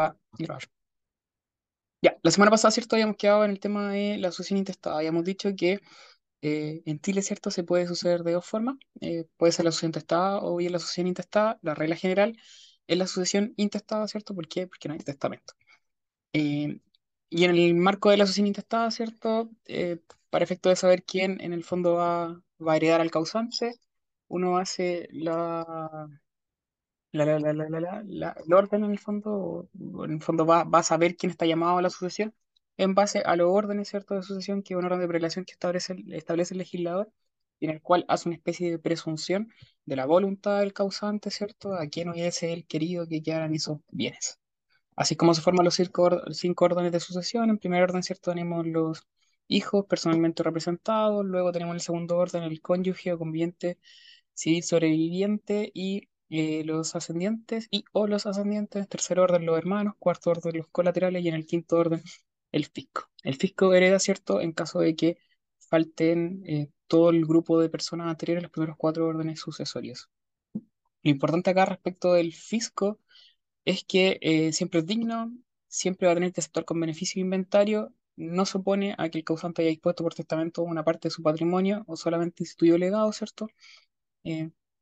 a grabar. Ya, la semana pasada, ¿cierto? Habíamos quedado en el tema de la sucesión intestada. Habíamos dicho que eh, en Chile, ¿cierto? Se puede suceder de dos formas. Eh, puede ser la sucesión intestada o bien la sucesión intestada. La regla general es la sucesión intestada, ¿cierto? ¿Por qué? Porque no hay testamento. Eh, y en el marco de la sucesión intestada, ¿cierto? Eh, para efecto de saber quién en el fondo va, va a heredar al causante, uno hace la, la, la, la, la, la, la- el orden en el fondo, en el fondo va, va a saber quién está llamado a la sucesión en base a los órdenes, ¿cierto? de sucesión, que es un orden de prelación que establece, el- establece el legislador, y en el cual hace una especie de presunción de la voluntad del causante, ¿cierto? A quien hubiese el querido que quedaran esos bienes. Así como se forman los cinco, órdenes de sucesión, en primer orden, ¿cierto? Tenemos los hijos personalmente representados, luego tenemos en el segundo orden el cónyuge o conviviente civil sobreviviente y eh, los ascendientes y o los ascendientes, tercer orden los hermanos, cuarto orden los colaterales y en el quinto orden el fisco. El fisco hereda, ¿cierto? En caso de que falten eh, todo el grupo de personas anteriores, los primeros cuatro órdenes sucesorios. Lo importante acá respecto del fisco es que eh, siempre es digno, siempre va a tener que aceptar con beneficio inventario, no se opone a que el causante haya dispuesto por testamento una parte de su patrimonio o solamente instituyó legado, ¿cierto?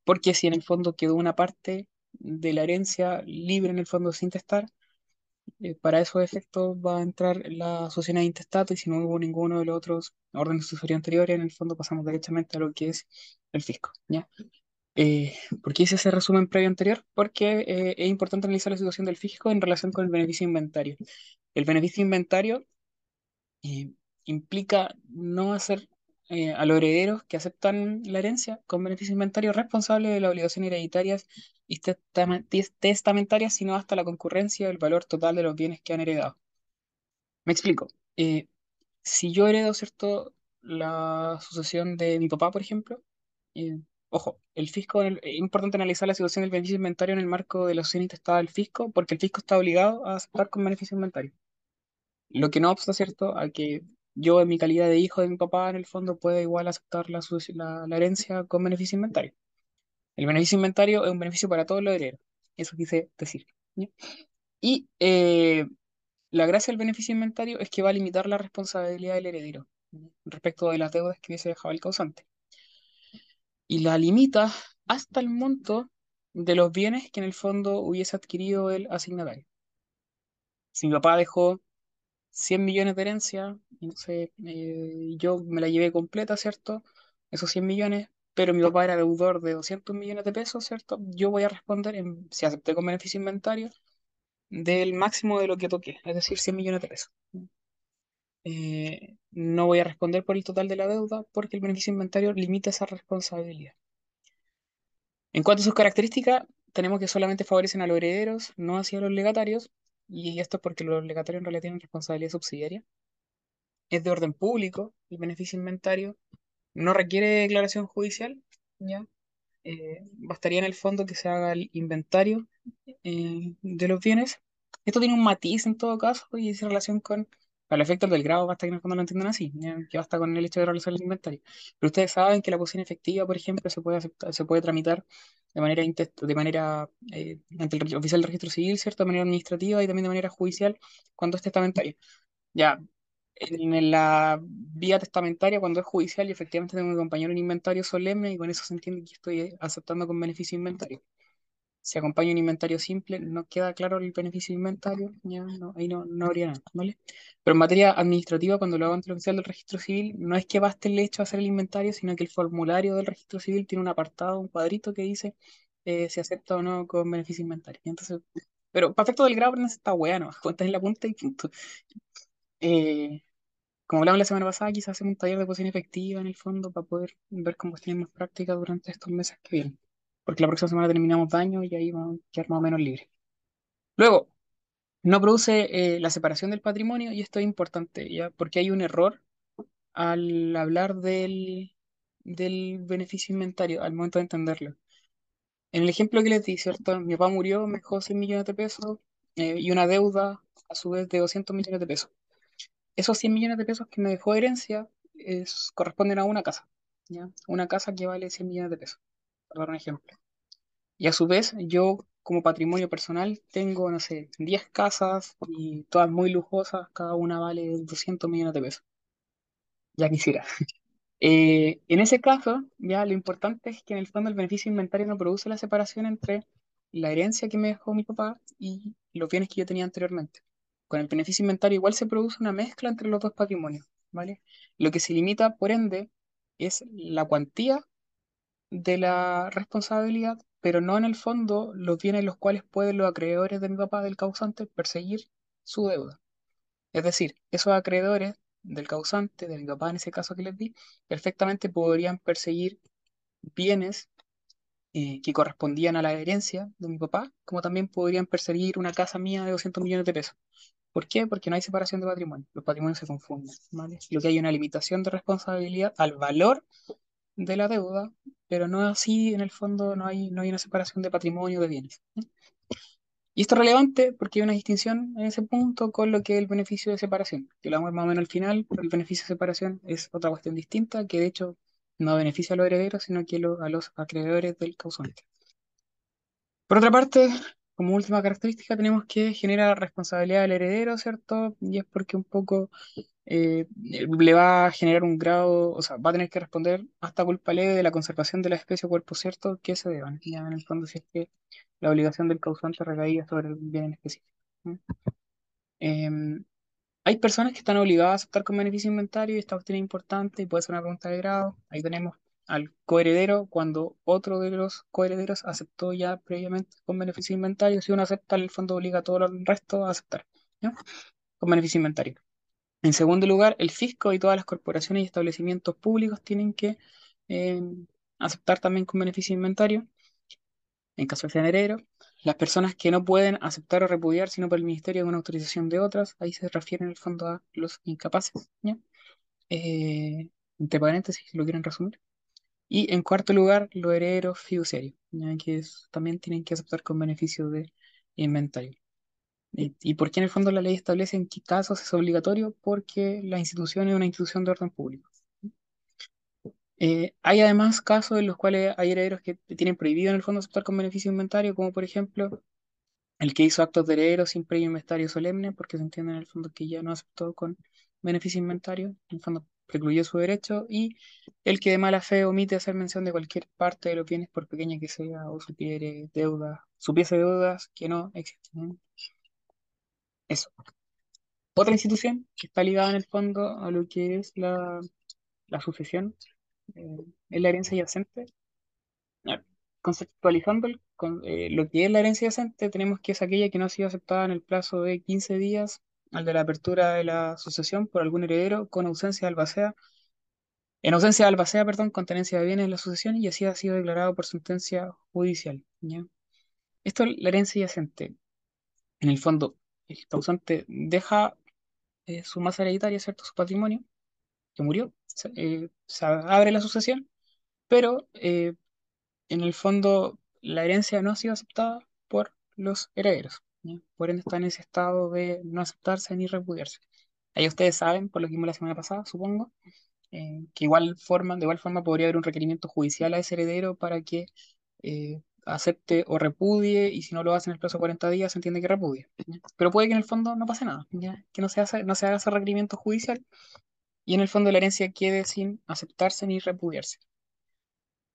Porque si en el fondo quedó una parte de la herencia libre en el fondo sin testar, eh, para esos efectos va a entrar la sucesión de intestato y si no hubo ninguno de los otros órdenes sucesorios anteriores, en el fondo pasamos derechamente a lo que es el fisco, ¿ya? Eh, ¿por qué hice ese resumen previo anterior? Porque eh, es importante analizar la situación del fisco en relación con el beneficio inventario. El beneficio inventario eh, implica no hacer eh, a los herederos que aceptan la herencia con beneficio inventario responsables de las obligaciones hereditarias y testamentarias, sino hasta la concurrencia del valor total de los bienes que han heredado. Me explico. Eh, si yo heredo, ¿cierto? La sucesión de mi papá, por ejemplo, ojo, el fisco, es importante analizar la situación del beneficio inventario en el marco de la sucesión intestada del fisco, porque el fisco está obligado a aceptar con beneficio inventario. Lo que no obsta, ¿cierto?, a que yo, en mi calidad de hijo de mi papá, en el fondo, pueda igual aceptar la, la, herencia con beneficio inventario. El beneficio inventario es un beneficio para todos los herederos. Eso quise decir. Y eh, la gracia del beneficio inventario es que va a limitar la responsabilidad del heredero respecto de las deudas que hubiese dejado el causante. Y la limita hasta el monto de los bienes que en el fondo hubiese adquirido el asignatario. Si mi papá dejó 100 millones de herencia, sé, eh, yo me la llevé completa, ¿cierto? Esos 100 millones, pero mi papá era deudor de 200 millones de pesos, ¿cierto? Yo voy a responder, si acepté con beneficio inventario, del máximo de lo que toqué, es decir, 100 millones de pesos. Eh, no voy a responder por el total de la deuda porque el beneficio inventario limita esa responsabilidad. En cuanto a sus características, tenemos que solamente favorecen a los herederos, no hacia los legatarios, y esto es porque los legatarios en realidad tienen responsabilidad subsidiaria. Es de orden público el beneficio inventario, no requiere declaración judicial, ¿ya? Eh, bastaría en el fondo que se haga el inventario eh, de los bienes. Esto tiene un matiz en todo caso y es en relación con, para los efectos del grado, basta que en el fondo lo entiendan así. Que basta con el hecho de realizar el inventario. Pero ustedes saben que la posición efectiva, por ejemplo, se puede se puede tramitar de manera, de manera eh, ante el oficial del registro civil, ¿cierto? De manera administrativa y también de manera judicial cuando es testamentario. Ya, en la vía testamentaria, cuando es judicial, y efectivamente tengo que acompañar un inventario solemne, y con eso se entiende que estoy aceptando con beneficio inventario. Si acompaño un inventario simple, no queda claro el beneficio de inventario, ya no, ahí no, no habría nada, ¿vale? Pero en materia administrativa, cuando lo hago ante el oficial del registro civil, no es que baste el hecho de hacer el inventario, sino que el formulario del registro civil tiene un apartado, un cuadrito que dice eh, si acepta o no con beneficio de inventario. Entonces, pero para efecto del grado, no está bueno, cuentas en la punta y punto. Eh, como hablamos la semana pasada, quizás hacemos un taller de posición efectiva en el fondo para poder ver cómo más práctica durante estos meses que vienen. Porque la próxima semana terminamos daño y ahí vamos a quedar más o menos libres. Luego, no produce eh, la separación del patrimonio y esto es importante, ¿ya? Porque hay un error al hablar del, del beneficio inventario, al momento de entenderlo. En el ejemplo que les di, ¿cierto? Mi papá murió, me dejó 100 millones de pesos eh, y una deuda a su vez de 200 millones de pesos. Esos 100 millones de pesos que me dejó herencia es, corresponden a una casa, ¿ya? Una casa que vale 100 millones de pesos, dar un ejemplo. Y a su vez, yo como patrimonio personal tengo, no sé, 10 casas y todas muy lujosas, cada una vale 200 millones de pesos. Ya quisiera. Eh, en ese caso, ya lo importante es que en el fondo el beneficio inventario no produce la separación entre la herencia que me dejó mi papá y los bienes que yo tenía anteriormente. Con el beneficio inventario igual se produce una mezcla entre los dos patrimonios, ¿vale? Lo que se limita, por ende, es la cuantía de la responsabilidad, pero no en el fondo los bienes en los cuales pueden los acreedores de mi papá, del causante, perseguir su deuda. Es decir, esos acreedores del causante, de mi papá en ese caso que les di, perfectamente podrían perseguir bienes eh, que correspondían a la herencia de mi papá, como también podrían perseguir una casa mía de 200 millones de pesos. ¿Por qué? Porque no hay separación de patrimonio. Los patrimonios se confunden. Lo que hay una limitación de responsabilidad al valor de la deuda, pero no así, en el fondo, no hay, no hay una separación de patrimonio de bienes. Y esto es relevante porque hay una distinción en ese punto con lo que es el beneficio de separación, que lo vamos más o menos al final, pero el beneficio de separación es otra cuestión distinta que de hecho no beneficia a los herederos, sino que a los acreedores del causante. Por otra parte, como última característica, tenemos que genera responsabilidad del heredero, ¿cierto? Y es porque un poco eh, le va a generar un grado, o sea, va a tener que responder hasta culpa leve de la conservación de la especie o cuerpo cierto que se deban. Ya en el fondo, si es que la obligación del causante recaía sobre el bien específico. Em, hay personas que están obligadas a aceptar con beneficio inventario y esta cuestión es importante y puede ser una pregunta de grado. Ahí tenemos al coheredero cuando otro de los coherederos aceptó ya previamente con beneficio inventario. Si uno acepta, el fondo obliga a todo el resto a aceptar con beneficio inventario. En segundo lugar, el fisco y todas las corporaciones y establecimientos públicos tienen que eh, aceptar también con beneficio inventario. En caso de ser heredero, las personas que no pueden aceptar o repudiar sino por el ministerio de una autorización de otras, ahí se refiere en el fondo a los incapaces. Eh, entre paréntesis, si lo quieren resumir. Y en cuarto lugar, los herederos fiduciarios, que también tienen que aceptar con beneficio de inventario. ¿Y, por qué en el fondo la ley establece en qué casos es obligatorio? Porque la institución es una institución de orden público. Eh, hay además casos en los cuales hay herederos que tienen prohibido en el fondo aceptar con beneficio inventario, como por ejemplo el que hizo actos de heredero sin previo inventario solemne, porque se entiende en el fondo que ya no aceptó con beneficio inventario, en el fondo precluyó su derecho, y el que de mala fe omite hacer mención de cualquier parte de los bienes, por pequeña que sea, o supiere deudas, supiese deudas que no existen. Eso. Otra institución que está ligada en el fondo a lo que es la, sucesión eh, es la herencia yacente. Conceptualizando eh, lo que es la herencia yacente, tenemos que es aquella que no ha sido aceptada en el plazo de 15 días al de la apertura de la sucesión por algún heredero con ausencia de albacea, en ausencia de albacea, perdón, con tenencia de bienes en la sucesión y así ha sido declarado por sentencia judicial. Esto es la herencia yacente. En el fondo, el causante deja eh, su masa hereditaria, ¿cierto? Su patrimonio, que murió, se, eh, abre la sucesión, pero eh, en el fondo la herencia no ha sido aceptada por los herederos. Por ende está en ese estado de no aceptarse ni repudiarse. Ahí ustedes saben, por lo que vimos la semana pasada, supongo, que igual forma, de igual forma podría haber un requerimiento judicial a ese heredero para que acepte o repudie, y si no lo hace en el plazo de 40 días, se entiende que repudie. Pero puede que en el fondo no pase nada, que no se, hace, no se haga ese requerimiento judicial y en el fondo la herencia quede sin aceptarse ni repudiarse.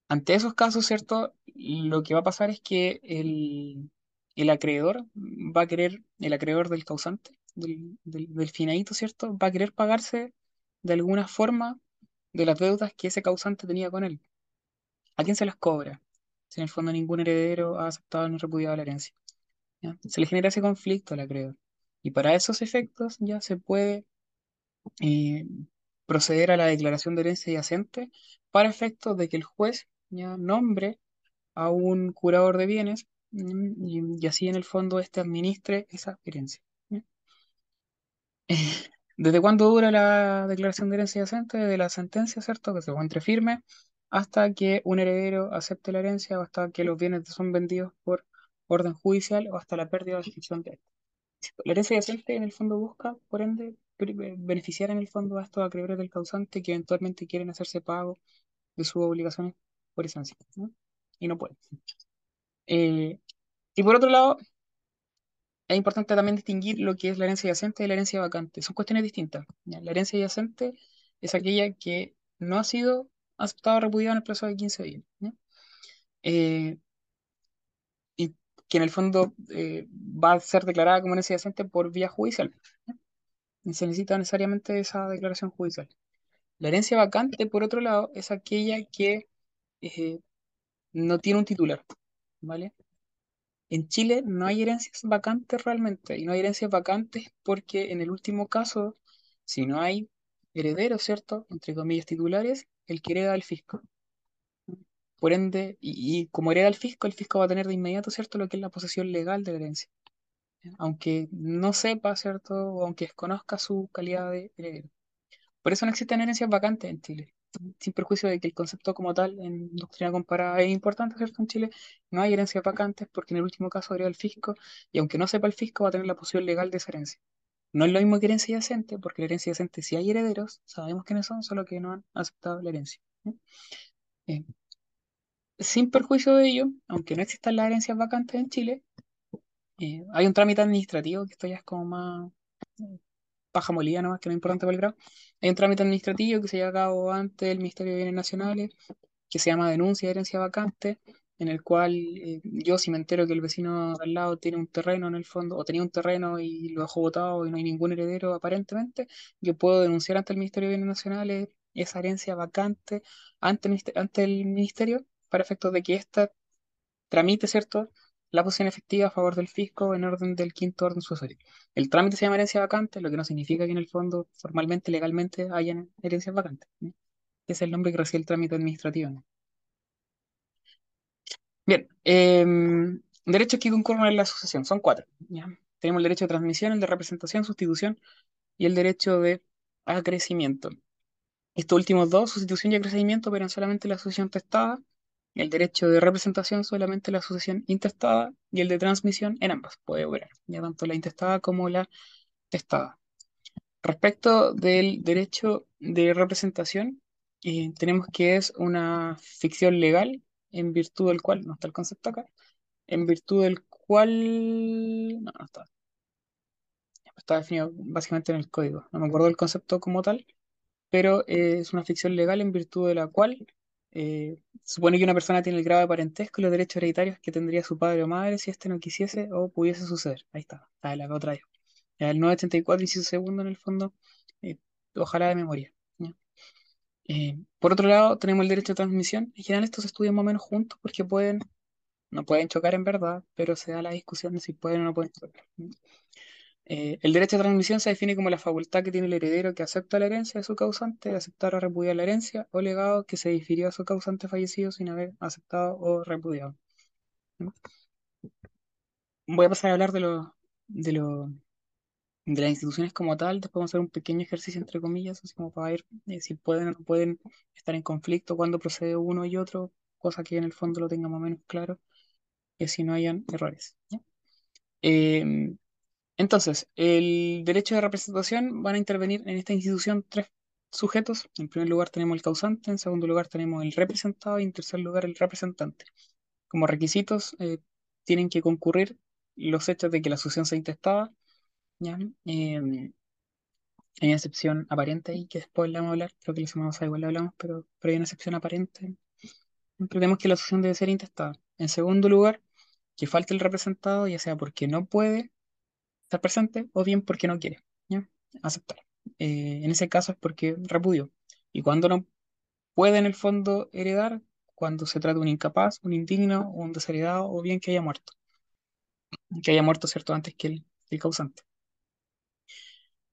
Ante esos casos, ¿cierto? Lo que va a pasar es que el, el acreedor va a querer, el acreedor del causante, del, del, del finadito, ¿cierto? Va a querer pagarse de alguna forma de las deudas que ese causante tenía con él. ¿A quién se las cobra? Si en el fondo ningún heredero ha aceptado ni repudiado la herencia. Se le genera ese conflicto al acreedor. Y para esos efectos ya se puede eh, proceder a la declaración de herencia yacente para efectos de que el juez ya nombre a un curador de bienes mm, y, así en el fondo éste administre esa herencia. ¿Desde cuándo dura la declaración de herencia yacente? De la sentencia, ¿cierto? Que se encuentre firme hasta que un heredero acepte la herencia o hasta que los bienes son vendidos por orden judicial o hasta la pérdida de inscripción de La herencia yacente en el fondo busca, por ende, beneficiar en el fondo a estos acreedores del causante que eventualmente quieren hacerse pago de sus obligaciones por esencia, y no pueden. Eh, Y por otro lado, es importante también distinguir lo que es la herencia yacente y la herencia vacante. Son cuestiones distintas. La herencia yacente es aquella que no ha sido aceptada o repudiada en el plazo de 15 días. Eh, y que en el fondo eh, va a ser declarada como herencia yacente por vía judicial. Y se necesita necesariamente esa declaración judicial. La herencia vacante, por otro lado, es aquella que eh, no tiene un titular, ¿vale? En Chile no hay herencias vacantes realmente, y no hay herencias vacantes porque en el último caso, si no hay herederos, ¿cierto? Entre comillas titulares, el que hereda al fisco. Por ende, y, y como hereda al fisco, el fisco va a tener de inmediato, ¿cierto? Lo que es la posesión legal de la herencia. Aunque no sepa, ¿cierto? O aunque desconozca su calidad de heredero. Por eso no existen herencias vacantes en Chile. Sin perjuicio de que el concepto como tal en doctrina comparada es importante, ¿cierto? En Chile no hay herencias vacantes porque en el último caso hereda el fisco y aunque no sepa el fisco va a tener la posición legal de esa herencia. No es lo mismo que herencia yacente, porque la herencia yacente si hay herederos, sabemos quiénes son, solo que no han aceptado la herencia. Eh, sin perjuicio de ello, aunque no existan las herencias vacantes en Chile, eh, hay un trámite administrativo, que esto ya es como más eh, paja molida nomás, que no es importante para el grado. Hay un trámite administrativo que se lleva a cabo ante el Ministerio de Bienes Nacionales, que se llama denuncia de herencia vacante, en el cual eh, yo si me entero que el vecino al lado tiene un terreno en el fondo, o tenía un terreno y lo dejó botado y no hay ningún heredero aparentemente, yo puedo denunciar ante el Ministerio de Bienes Nacionales esa herencia vacante ante, el Ministerio para efectos de que ésta tramite, ¿cierto? la posición efectiva a favor del fisco en orden del quinto orden sucesorio. El trámite se llama herencia vacante, lo que no significa que en el fondo, formalmente, legalmente, hayan herencias vacantes. Es el nombre que recibe el trámite administrativo. Bien, em, derechos que concurren en la sucesión, son cuatro. Tenemos el derecho de transmisión, el de representación, sustitución y el derecho de acrecimiento. Estos últimos dos, sustitución y acrecimiento, operan solamente la sucesión testada el derecho de representación solamente la sucesión intestada y el de transmisión en ambas puede operar, ya tanto la intestada como la testada. Respecto del derecho de representación, eh, tenemos que es una ficción legal en virtud del cual, no está el concepto acá, en virtud del cual, no, no está, está definido básicamente en el código, no me acuerdo del concepto como tal, pero eh, es una ficción legal en virtud de la cual eh, supone que una persona tiene el grado de parentesco y los derechos hereditarios que tendría su padre o madre si éste no quisiese o pudiese suceder. Ahí está, está la otra vez. El 984, inciso segundo, en el fondo, eh, ojalá de memoria. Eh, por otro lado, tenemos el derecho de transmisión. En general, estos estudian más o menos juntos porque pueden, no pueden chocar en verdad, pero se da la discusión de si pueden o no pueden chocar. Eh, el derecho de transmisión se define como la facultad que tiene el heredero que acepta la herencia de su causante de aceptar o repudiar la herencia o legado que se difirió a su causante fallecido sin haber aceptado o repudiado. Voy a pasar a hablar de, lo, de, lo, de las instituciones como tal, después vamos a hacer un pequeño ejercicio entre comillas, así como para ver eh, si pueden o no pueden estar en conflicto cuando procede uno y otro, cosa que en el fondo lo tengamos más o menos claro, y si no hayan errores. Eh, entonces, el derecho de representación van a intervenir en esta institución tres sujetos. En primer lugar tenemos el causante, en segundo lugar tenemos el representado y en tercer lugar el representante. Como requisitos eh, tienen que concurrir los hechos de que la sucesión sea intestada, ¿ya? Em, hay una excepción aparente y que después le vamos a hablar, creo que la semana pasada igual le hablamos, pero, pero hay una excepción aparente. Entendemos que la sucesión debe ser intestada. En segundo lugar, que falte el representado, ya sea porque no puede estar presente o bien porque no quiere ¿ya? aceptar. Eh, en ese caso es porque repudió. Y cuando no puede en el fondo heredar, cuando se trata de un incapaz, un indigno, un desheredado o bien que haya muerto. Que haya muerto, ¿cierto?, antes que el causante.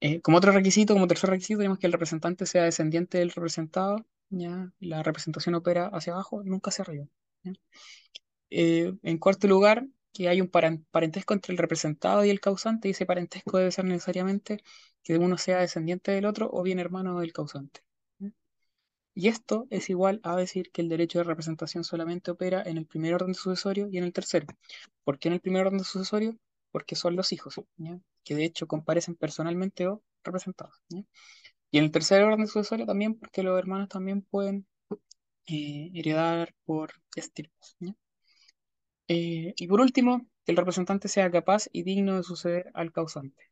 Eh, como otro requisito, como tercer requisito, tenemos que el representante sea descendiente del representado, ¿ya? La representación opera hacia abajo, nunca hacia arriba. Eh, en cuarto lugar, que hay un parentesco entre el representado y el causante, y ese parentesco debe ser necesariamente que uno sea descendiente del otro o bien hermano del causante. Y esto es igual a decir que el derecho de representación solamente opera en el primer orden sucesorio y en el tercero. ¿Por qué en el primer orden sucesorio? Porque son los hijos, que de hecho comparecen personalmente o representados. Y en el tercer orden sucesorio también porque los hermanos también pueden eh, heredar por estirpes. Eh, y por último, que el representante sea capaz y digno de suceder al causante.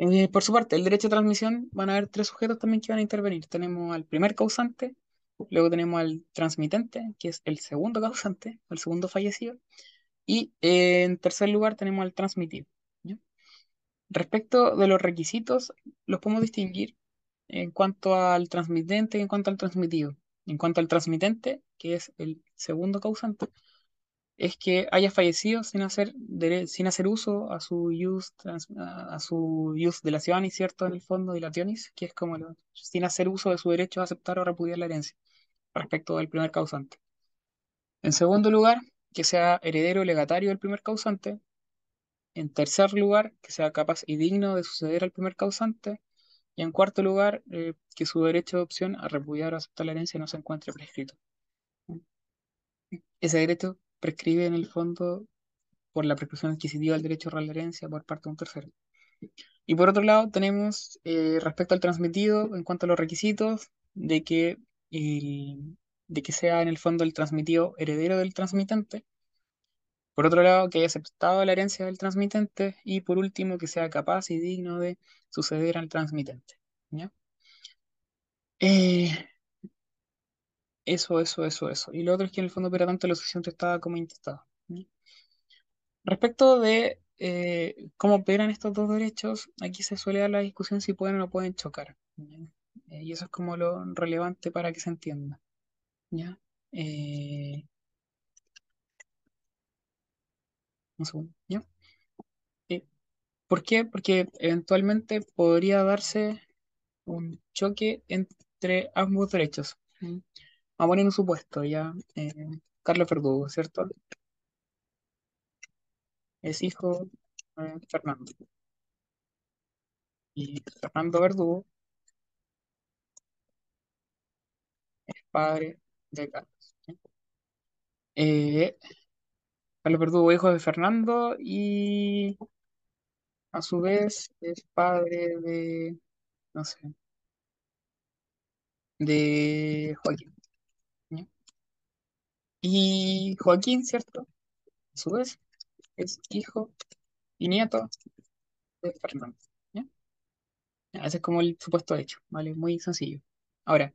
Eh, por su parte, el derecho de transmisión van a haber tres sujetos también que van a intervenir. Tenemos al primer causante, luego tenemos al transmitente, que es el segundo causante, el segundo fallecido, y en tercer lugar tenemos al transmitido. Respecto de los requisitos, los podemos distinguir en cuanto al transmitente y en cuanto al transmitido. En cuanto al transmitente, que es el segundo causante, es que haya fallecido sin hacer, sin hacer uso a su use, a su use de la Sionis, ¿cierto? En el fondo, de la Tionis, que es como sin hacer uso de su derecho a aceptar o repudiar la herencia respecto del primer causante. En segundo lugar, que sea heredero legatario del primer causante. En tercer lugar, que sea capaz y digno de suceder al primer causante. Y en cuarto lugar, eh, que su derecho de opción a repudiar o aceptar la herencia no se encuentre prescrito. Ese derecho prescribe en el fondo por la prescripción adquisitiva del derecho a la herencia por parte de un tercero. Y por otro lado, tenemos eh, respecto al transmitido, en cuanto a los requisitos, de que, de que sea en el fondo el transmitido heredero del transmitente. Por otro lado, que haya aceptado la herencia del transmitente. Y por último, que sea capaz y digno de suceder al transmitente. Eh, eso, eso, eso, eso. Y lo otro es que en el fondo opera tanto la sucesión testada como intestada. Respecto de eh, cómo operan estos dos derechos, aquí se suele dar la discusión si pueden o no pueden chocar. Eh, y eso es como lo relevante para que se entienda. ¿Ya? Eh, un segundo, ¿ya? ¿Por qué? Porque eventualmente podría darse un choque entre ambos derechos. Vamos a poner un supuesto, ya. Carlos Verdugo, ¿cierto? Es hijo de Fernando. Y Fernando Verdugo es padre de Carlos. Eh, Carlos Verdugo, hijo de Fernando, y a su vez es padre de, no sé, de Joaquín. Y Joaquín, ¿cierto? A su vez es hijo y nieto de Fernando. Ese es como el supuesto hecho, ¿vale? Muy sencillo. Ahora,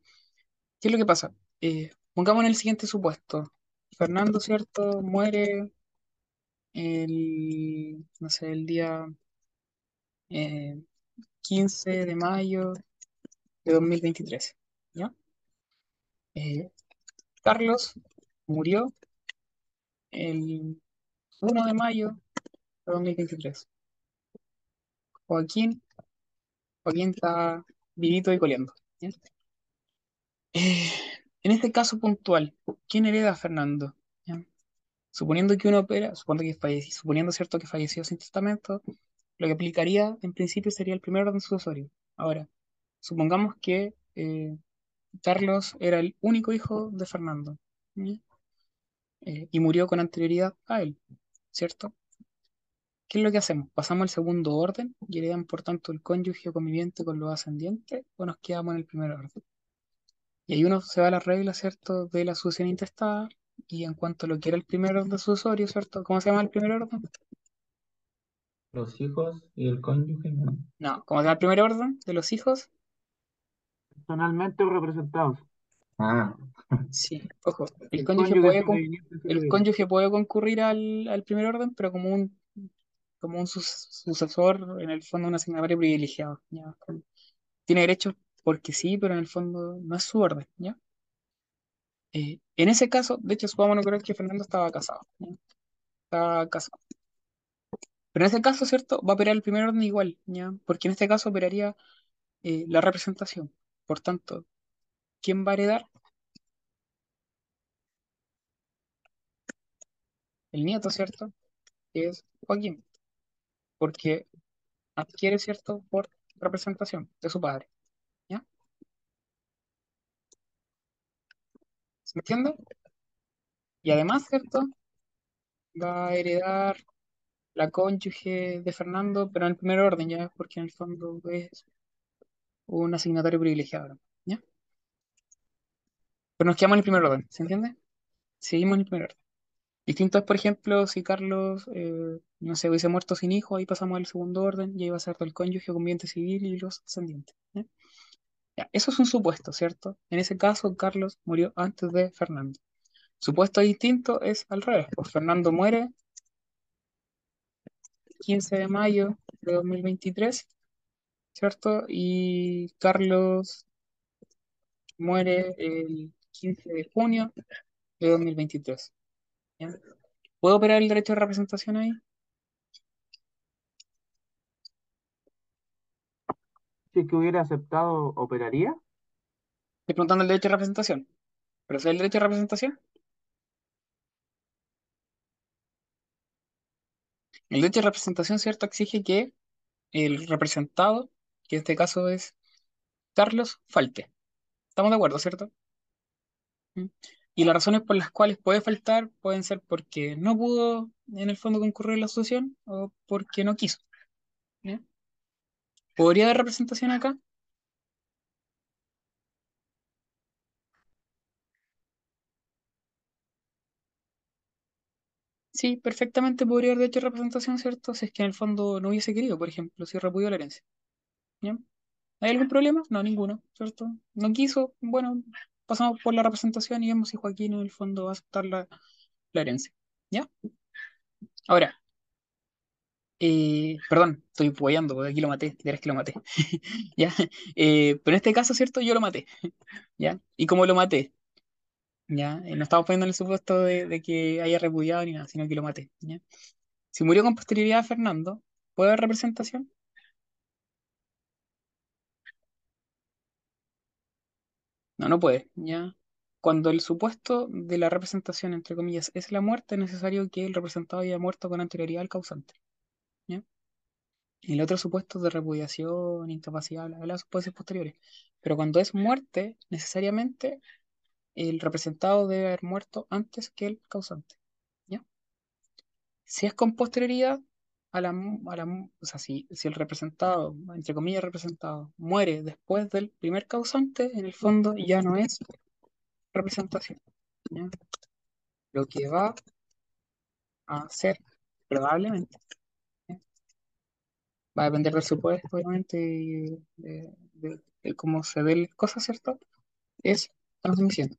¿qué es lo que pasa? Eh, pongamos en el siguiente supuesto. Fernando, ¿cierto? Muere el, no sé, el día 15 eh, de mayo de 2023. ¿Ya? Eh, Carlos murió el 1 de mayo de 2023. Joaquín, Joaquín está vivito y coleando. Eh, en este caso puntual, ¿quién hereda a Fernando? Suponiendo que uno opera, suponiendo, que falleció, cierto que falleció sin testamento, lo que aplicaría en principio sería el primer orden sucesorio. Ahora, supongamos que eh, Carlos era el único hijo de Fernando eh, y murió con anterioridad a él, ¿cierto? ¿Qué es lo que hacemos? ¿Pasamos al segundo orden y heredan por tanto el cónyuge conviviente con los ascendientes o nos quedamos en el primer orden? Y ahí uno se va a la regla, ¿cierto?, de la sucesión intestada y en cuanto a lo que era el primer orden sucesorio, ¿cierto? ¿Cómo se llama el primer orden? Los hijos y el cónyuge, ¿no? No, ¿cómo se llama el primer orden de los hijos? Personalmente representados. Ah, Sí, ojo, el cónyuge puede, el cónyuge puede concurrir al, al primer orden, pero como un, como un sucesor, en el fondo un asignatario privilegiado. ¿ya? Tiene derechos porque sí, pero en el fondo no es su orden, ¿ya? Eh, en ese caso, de hecho, supongamos no creer que Fernando estaba casado. Estaba casado. Pero en ese caso, ¿cierto? Va a operar el primer orden igual, ¿ya? Porque en este caso operaría eh, la representación. Por tanto, ¿quién va a heredar? El nieto, ¿cierto? Es Joaquín. Porque adquiere, ¿cierto? Por representación de su padre. ¿Se entiende? Y además, ¿cierto? Va a heredar la cónyuge de Fernando, pero en el primer orden, ya, porque en el fondo es un asignatario privilegiado, ¿ya? Pero nos quedamos en el primer orden, ¿se entiende? Seguimos en el primer orden. Distinto es, por ejemplo, si Carlos, eh, no sé, hubiese muerto sin hijo, ahí pasamos al segundo orden, y ahí va a ser del cónyuge, conviviente civil y los ascendientes. ¿ya? Eso es un supuesto, ¿cierto? En ese caso, Carlos murió antes de Fernando. Supuesto distinto es al revés, pues Fernando muere 15 de mayo de 2023, ¿cierto? Y Carlos muere el 15 de junio de 2023. ¿ya? ¿Puedo operar el derecho de representación ahí? Si que hubiera aceptado, ¿operaría? Estoy preguntando el derecho de representación. ¿Pero es el derecho de representación? El derecho de representación, ¿cierto? Exige que el representado, que en este caso es Carlos, falte. ¿Estamos de acuerdo, cierto? ¿Mm? Y las razones por las cuales puede faltar pueden ser porque no pudo, en el fondo, concurrir a la asociación o porque no quiso. ¿ya? ¿Podría haber representación acá? Sí, perfectamente podría haber hecho representación, ¿cierto? Si es que en el fondo no hubiese querido, por ejemplo, si repudió la herencia. ¿ya? ¿Hay algún problema? No, ninguno, ¿cierto? No quiso, bueno, pasamos por la representación y vemos si Joaquín en el fondo va a aceptar la, la herencia. ¿Ya? Ahora, eh, perdón, estoy apoyando, porque aquí lo maté, dirás que lo maté. ¿Ya? Eh, pero en este caso, ¿cierto? Yo lo maté. ¿Ya? ¿Y cómo lo maté? ¿Ya? Eh, no estamos poniendo en el supuesto de, de que haya repudiado ni nada, sino que lo maté. ¿Ya? Si murió con posterioridad a Fernando, ¿puede haber representación? No, no puede, ¿ya? Cuando el supuesto de la representación, entre comillas, es la muerte, es necesario que el representado haya muerto con anterioridad al causante, el otro supuesto de repudiación, incapacidad, bla, bla, puede ser posteriores. Pero cuando es muerte, necesariamente el representado debe haber muerto antes que el causante, ¿ya? Si es con posterioridad, a la, a la, o sea, si, si el representado, entre comillas representado, muere después del primer causante, en el fondo ya no es representación. Lo que va a hacer probablemente. Va a depender del supuesto, obviamente, y de, de- de cómo se ve las cosas, ¿cierto? Es transmisión.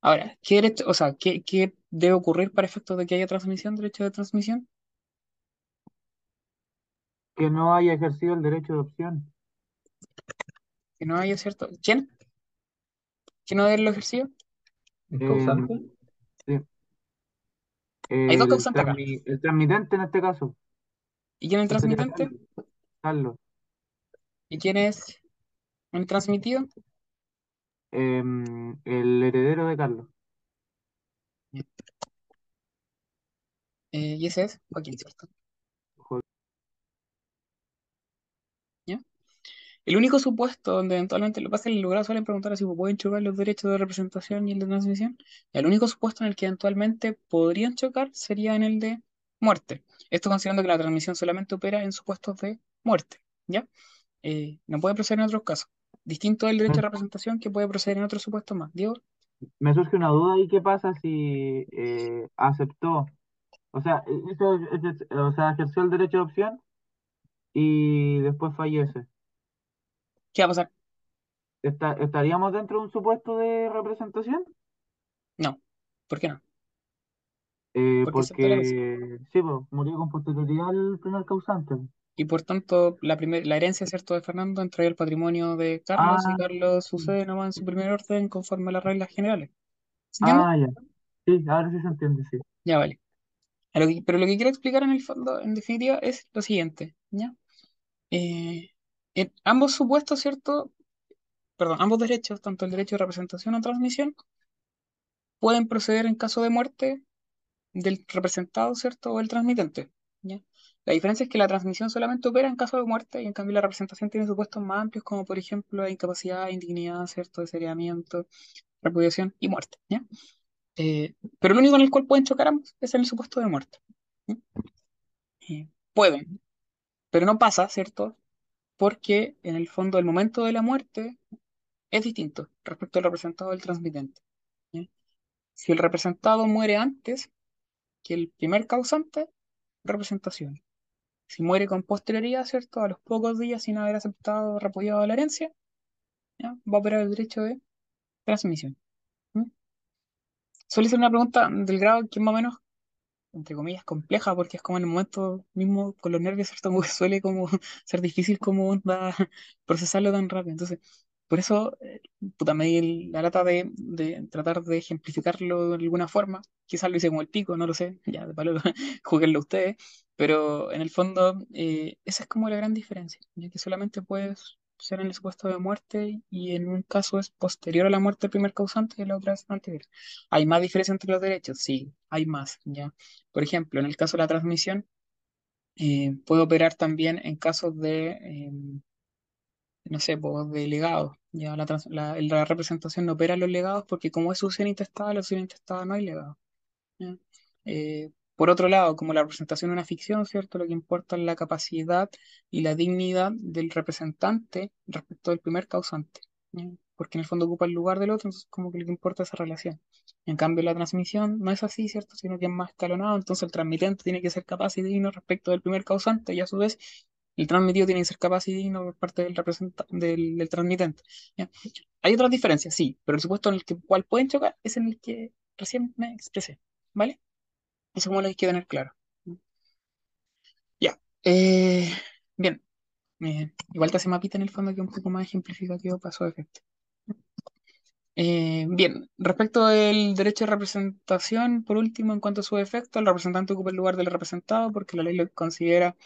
Ahora, ¿qué derecho- o sea, ¿qué, qué debe ocurrir para efectos de que haya transmisión, derecho de transmisión? Que no haya ejercido el derecho de opción. Que no haya, ¿cierto? ¿Quién? ¿Quién no haberlo ejercido? ¿El Eh, causante? sí. Hay dos El, causantes acá. el transmitente en este caso, ¿Y quién es el transmitente? Carlos. ¿Y quién es el transmitido? Em, el heredero de Carlos. Eh, y ese es Joaquín, ¿cierto? El único supuesto donde eventualmente lo pasa que los abogados suelen preguntar si pueden chocar los derechos de representación y el de transmisión. El único supuesto en el que eventualmente podrían chocar sería en el de muerte. Esto considerando que la transmisión solamente opera en supuestos de muerte, ¿ya? Eh, no puede proceder en otros casos. Distinto del derecho de Me, representación que puede proceder en otros supuestos más. Diego, me surge una duda ahí, ¿qué pasa si eh, aceptó? O sea, hizo- ejer- o sea, ejerció el derecho de opción y después fallece. ¿qué va a pasar? ¿Está- ¿estaríamos dentro de un supuesto de representación? No. ¿Por qué no? Eh, Porque sí, pues, murió con posterioridad al primer causante. Y por tanto, la, primer, la herencia, ¿cierto?, de Fernando entraría al patrimonio de Carlos y Ah, Carlos sucede nomás en su primer orden conforme a las reglas generales. Ah, ya. Sí, ahora sí se entiende, sí. Ya vale. A lo que- pero lo que quiero explicar en el fondo, en definitiva, es lo siguiente, ¿ya? Eh, en ambos supuestos, ¿cierto? Perdón, ambos derechos, tanto el derecho de representación o transmisión, pueden proceder en caso de muerte del representado, ¿cierto? O el transmitente. La diferencia es que la transmisión solamente opera en caso de muerte y en cambio la representación tiene supuestos más amplios como por ejemplo incapacidad, indignidad, ¿cierto? Desheredamiento, repudiación y muerte. Eh, pero lo único en el cual pueden chocar es en el supuesto de muerte. Eh, pueden, pero no pasa, ¿cierto? Porque en el fondo el momento de la muerte es distinto respecto al representado del transmitente. Si el representado muere antes que el primer causante, representación. Si muere con posterioridad, ¿cierto? A los pocos días sin haber aceptado o repudiado la herencia, ¿ya? va a operar el derecho de transmisión. Suele ser una pregunta del grado que más o menos entre comillas, compleja, porque es como en el momento mismo con los nervios, ¿cierto? Como que suele como ser difícil como onda procesarlo tan rápido. Entonces, por eso, eh, puta, me di la lata de, tratar de ejemplificarlo de alguna forma. Quizás lo hice como el pico, no lo sé, ya de palo, jueguenlo ustedes. Pero en el fondo, eh, esa es como la gran diferencia, ya que solamente puedes ser en el supuesto de muerte y en un caso es posterior a la muerte del primer causante y en la otra es anterior. ¿Hay más diferencia entre los derechos? Sí, hay más, ¿ya? Por ejemplo, en el caso de la transmisión, eh, puede operar también en casos de, em, no sé, de legados. Ya la, trans- la- la representación no opera en los legados porque como es sucesión intestada, la sucesión intestada no hay legado. Eh, por otro lado, como la representación es una ficción, ¿cierto? Lo que importa es la capacidad y la dignidad del representante respecto del primer causante. Porque en el fondo ocupa el lugar del otro, entonces como que lo que importa es esa relación. En cambio, la transmisión no es así, ¿cierto? Sino que es más escalonado, entonces el transmitente tiene que ser capaz y digno respecto del primer causante y a su vez el transmitido tiene que ser capaz y digno por parte del, del, del transmitente. Hay otras diferencias, sí, pero el supuesto en el que, cual pueden chocar es en el que recién me expresé, ¿vale? Eso como lo hay que tener claro. Ya. eh, bien. eh, igual te hace mapita en el fondo que es un poco más ejemplificativo para su efecto. Eh, bien, respecto del derecho de representación, por último, en cuanto a su efecto, el representante ocupa el lugar del representado porque la ley lo considera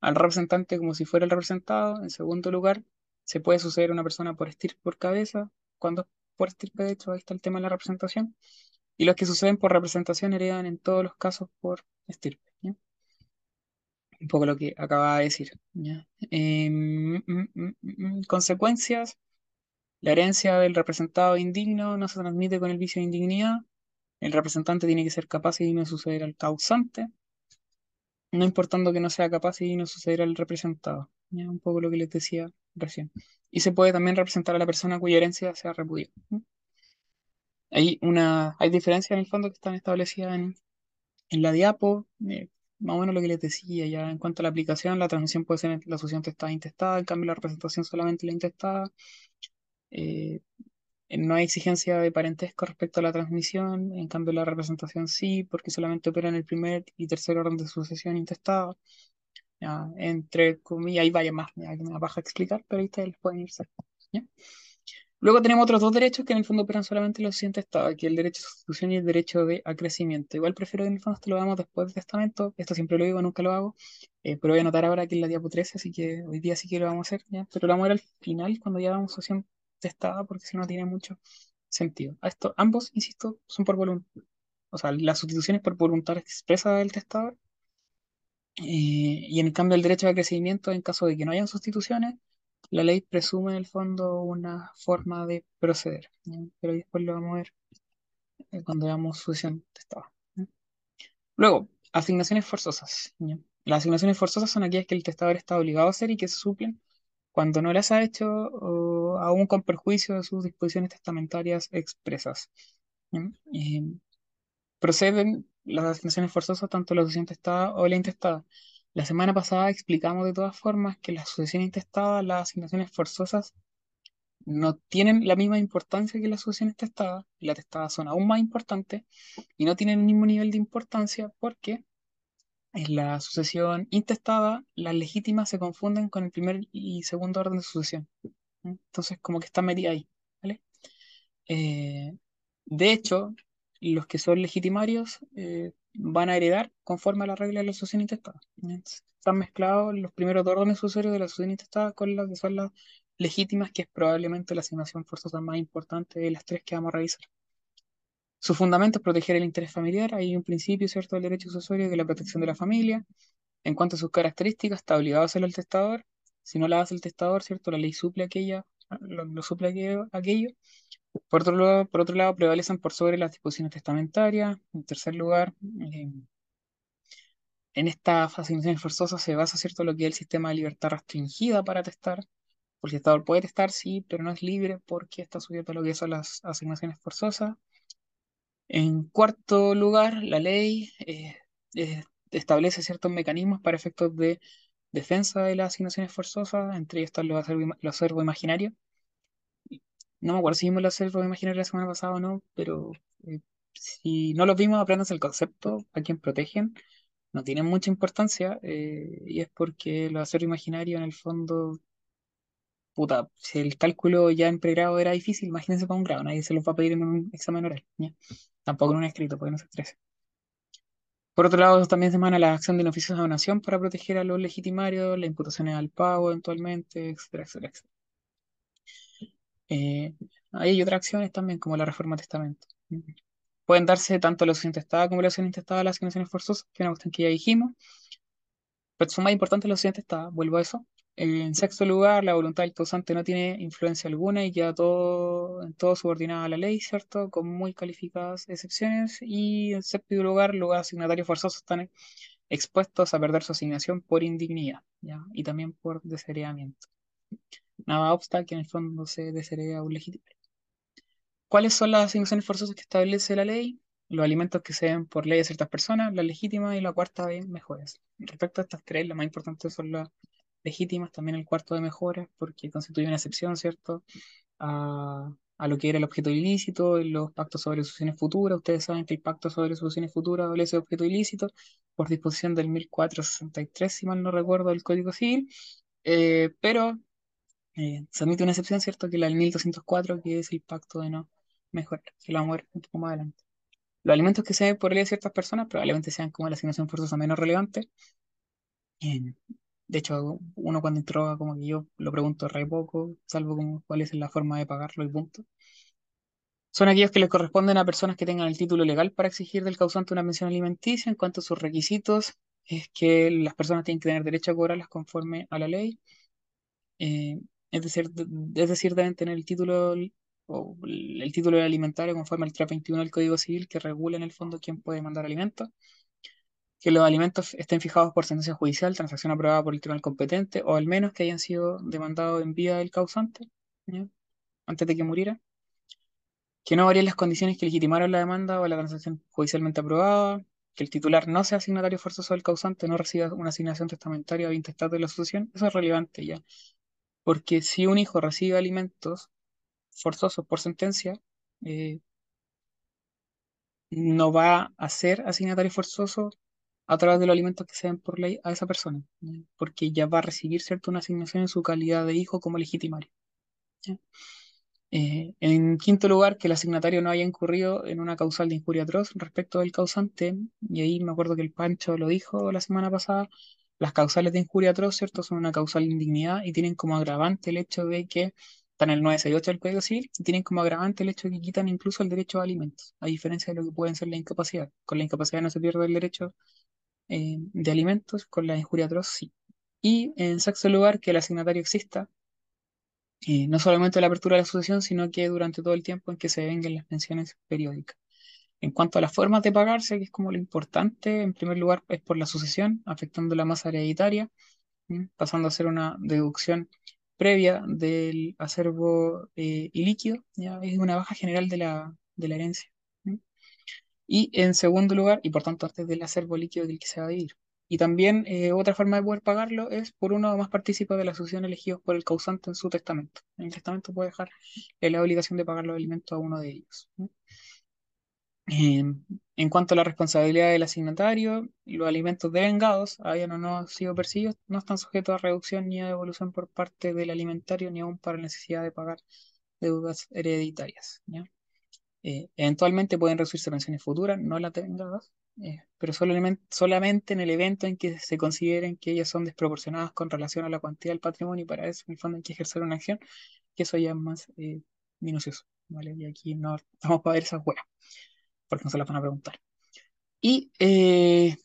al representante como si fuera el representado. En segundo lugar, se puede suceder una persona por estirpe por cabeza. Cuando es por estirpe, de hecho, ahí está el tema de la representación. Y los que suceden por representación heredan en todos los casos por estirpe. Un poco lo que acababa de decir. mm, mm, mm, mm, consecuencias. La herencia del representado indigno no se transmite con el vicio de indignidad. El representante tiene que ser capaz y digno de suceder al causante, no importando que no sea capaz y de suceder al representado. ¿ya? Un poco lo que les decía recién. Y se puede también representar a la persona cuya herencia sea repudiada. ¿no? Hay una, hay diferencias en el fondo que están establecidas en, en la diapo, eh, más o menos lo que les decía ya en cuanto a la aplicación, la transmisión puede ser la sucesión testada e intestada, en cambio la representación solamente la intestada. Eh, no hay exigencia de parentesco respecto a la transmisión, en cambio la representación sí, porque solamente opera en el primer y tercer orden de sucesión intestada. Ya, entre comillas, hay varias más, ya, que me baja explicar, pero ahí ustedes pueden irse. ¿ya? Luego tenemos otros dos derechos que en el fondo operan solamente en los siguientes estados, que el derecho de sustitución y el derecho de acrecimiento. Igual prefiero que en el fondo esto lo hagamos después del testamento, esto siempre lo digo, nunca lo hago, eh, pero voy a anotar ahora que es la diapo 13, así que hoy día sí que lo vamos a hacer. Pero lo vamos a ver al final cuando ya hagamos sucesión testada, porque si no tiene mucho sentido. Esto, ambos, insisto, son por voluntad. O sea, la sustitución es por voluntad expresa del testador, eh, y en cambio el derecho de acrecimiento, en caso de que no hayan sustituciones, la ley presume en el fondo una forma de proceder. Pero después lo vamos a ver eh, cuando veamos sucesión testada. Luego, asignaciones forzosas. Las asignaciones forzosas son aquellas que el testador está obligado a hacer y que se suplen cuando no las ha hecho o aún con perjuicio de sus disposiciones testamentarias expresas. Eh, proceden las asignaciones forzosas tanto la sucesión testada o la intestada. La semana pasada explicamos de todas formas que la sucesión intestada, las asignaciones forzosas no tienen la misma importancia que las sucesiones testadas, las testadas son aún más importantes y no tienen el mismo nivel de importancia porque en la sucesión intestada las legítimas se confunden con el primer y segundo orden de sucesión. Entonces como que está metida ahí, ¿vale? Eh, de hecho, los que son legitimarios eh, van a heredar conforme a la regla de la sucesión intestada. Están mezclados los primeros dos órdenes sucesorios de la sucesión intestada con las que son las legítimas, que es probablemente la asignación forzosa más importante de las tres que vamos a revisar. Su fundamento es proteger el interés familiar. Hay un principio, ¿cierto?, del derecho sucesorio de la protección de la familia. En cuanto a sus características, está obligado a hacerlo el testador. Si no la hace el testador, ¿cierto?, la ley suple aquella, lo, suple aquello. Por otro lado, por otro lado, prevalecen por sobre las disposiciones testamentarias. En tercer lugar, eh, en estas asignaciones forzosas se basa, ¿cierto?, lo que es el sistema de libertad restringida para testar. El testador puede testar, sí, pero no es libre porque está sujeto a lo que son las asignaciones forzosas. En cuarto lugar, la ley eh, establece ciertos mecanismos para efectos de defensa de las asignaciones forzosas, entre ellos están los acervos, los acervos imaginarios. No me acuerdo si vimos los acervos imaginarios la semana pasada o no, pero eh, si no los vimos, apréndanse el concepto, a quien protegen. No tienen mucha importancia eh, y es porque los acervos imaginarios en el fondo, puta, si el cálculo ya en pregrado era difícil, imagínense para un grado, nadie se los va a pedir en un examen oral. Tampoco en un escrito, porque no se estrese. Por otro lado, también se emana la acción de oficios de donación para proteger a los legitimarios, las imputaciones al pago eventualmente, etcétera, etcétera, etcétera. Eh, hay otras acciones también, como la reforma testamento. Pueden darse tanto la asociación intestada como la asociación intestada a las asignaciones forzosas, que es una cuestión que ya dijimos. Pero son más importantes las asociación intestada, vuelvo a eso. En sexto lugar, la voluntad del causante no tiene influencia alguna y queda todo, todo subordinado a la ley, ¿cierto? Con muy calificadas excepciones. Y en séptimo lugar, los asignatarios forzosos están expuestos a perder su asignación por indignidad. Y también por desheredamiento. Nada obsta que en el fondo se deshereda un legítimo. ¿Cuáles son las asignaciones forzosas que establece la ley? Los alimentos que se den por ley a ciertas personas, la legítima y la cuarta de mejoras. Respecto a estas tres, las más importantes son las legítimas, también el cuarto de mejoras, porque constituye una excepción, ¿cierto? A, a lo que era el objeto ilícito, los pactos sobre sucesiones futuras. Ustedes saben que el pacto sobre sucesiones futuras establece objeto ilícito por disposición del 1463, si mal no recuerdo, del Código Civil. Eh, pero eh, se admite una excepción, ¿cierto? Que la del 1204, que es el pacto de no mejorar, que lo vamos a ver un poco más adelante. Los alimentos que se den por ley a ciertas personas probablemente sean como la asignación forzosa menos relevante. Eh, de hecho, uno cuando interroga, como que yo lo pregunto re poco, salvo como cuál es la forma de pagarlo y punto. Son aquellos que les corresponden a personas que tengan el título legal para exigir del causante una pensión alimenticia. En cuanto a sus requisitos, es que las personas tienen que tener derecho a cobrarlas conforme a la ley. Eh, es decir, es decir, deben tener el título o el título alimentario conforme al 321 del Código Civil que regula en el fondo quién puede mandar alimentos que los alimentos estén fijados por sentencia judicial, transacción aprobada por el tribunal competente, o al menos que hayan sido demandados en vía del causante, antes de que muriera, que no varíen las condiciones que legitimaron la demanda o la transacción judicialmente aprobada, que el titular no sea asignatario forzoso del causante, no reciba una asignación testamentaria o intestada de la asociación, eso es relevante ya. Porque si un hijo recibe alimentos forzosos por sentencia, eh, no va a ser asignatario forzoso a través de los alimentos que se den por ley a esa persona, porque ya va a recibir cierta una asignación en su calidad de hijo como legitimario. Eh, en quinto lugar, que el asignatario no haya incurrido en una causal de injuria atroz respecto del causante, y ahí me acuerdo que el Pancho lo dijo la semana pasada, las causales de injuria atroz, ¿cierto? Son una causal de indignidad y tienen como agravante el hecho de que están en el 968 del Código Civil y tienen como agravante el hecho de que quitan incluso el derecho a alimentos, a diferencia de lo que pueden ser la incapacidad. Con la incapacidad no se pierde el derecho eh, de alimentos, con la injuria atroz sí. Y en sexto lugar, que el asignatario exista, eh, no solamente la apertura de la asociación, sino que durante todo el tiempo en que se vengan las pensiones periódicas. En cuanto a las formas de pagarse, que es como lo importante, en primer lugar es por la sucesión, afectando la masa hereditaria, pasando a ser una deducción previa del acervo eh, ilíquido, ¿ya? es una baja general de la, de la herencia. Y en segundo lugar, y por tanto antes del acervo líquido del que se va a dividir. Y también eh, otra forma de poder pagarlo es por uno o más participantes de la asociación elegidos por el causante en su testamento. En el testamento puede dejar la obligación de pagar los alimentos a uno de ellos. Em, en cuanto a la responsabilidad del asignatario, los alimentos devengados, hayan o no sido percibidos, no están sujetos a reducción ni a devolución por parte del alimentario, ni aún para necesidad de pagar deudas hereditarias. Eh, eventualmente pueden reducirse pensiones futuras, no las devengadas, eh, pero solamente, solamente en el evento en que se consideren que ellas son desproporcionadas con relación a la cuantía del patrimonio y para eso en el fondo hay que ejercer una acción, que eso ya es más eh, minucioso, ¿vale? Y aquí no vamos para ver esas huevas porque no se las van a preguntar. Y, eh,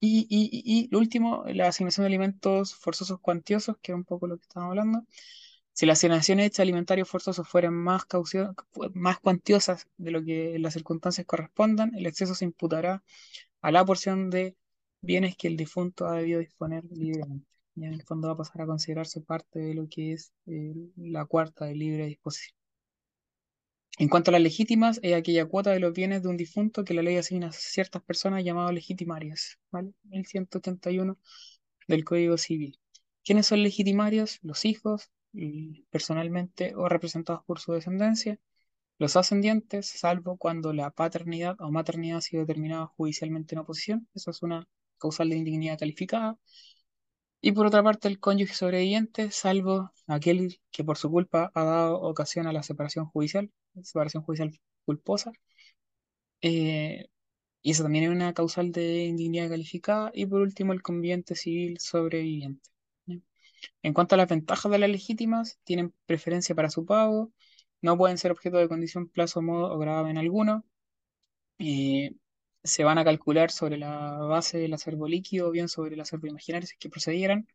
y, y, y, lo último, la asignación de alimentos forzosos cuantiosos, que es un poco lo que estamos hablando. Si las asignaciones de alimentarios forzosos fueran más, más cuantiosas de lo que las circunstancias correspondan, el exceso se imputará a la porción de bienes que el difunto ha debido disponer libremente. Y en el fondo va a pasar a considerarse parte de lo que es eh, la cuarta de libre disposición. En cuanto a las legítimas, es aquella cuota de los bienes de un difunto que la ley asigna a ciertas personas llamadas legitimarias, ¿vale? 1181 del Código Civil. ¿Quiénes son legitimarios? Los hijos, personalmente o representados por su descendencia, los ascendientes, salvo cuando la paternidad o maternidad ha sido determinada judicialmente en oposición. Eso es una causal de indignidad calificada. Y por otra parte, el cónyuge sobreviviente, salvo aquel que por su culpa ha dado ocasión a la separación judicial, separación judicial culposa. Eh, y eso también es una causal de indignidad calificada. Y por último, el conviviente civil sobreviviente. En cuanto a las ventajas de las legítimas, tienen preferencia para su pago, no pueden ser objeto de condición, plazo, modo o gravamen alguno. Eh, se van a calcular sobre la base del acervo líquido o bien sobre el acervo imaginario si es que procedieran.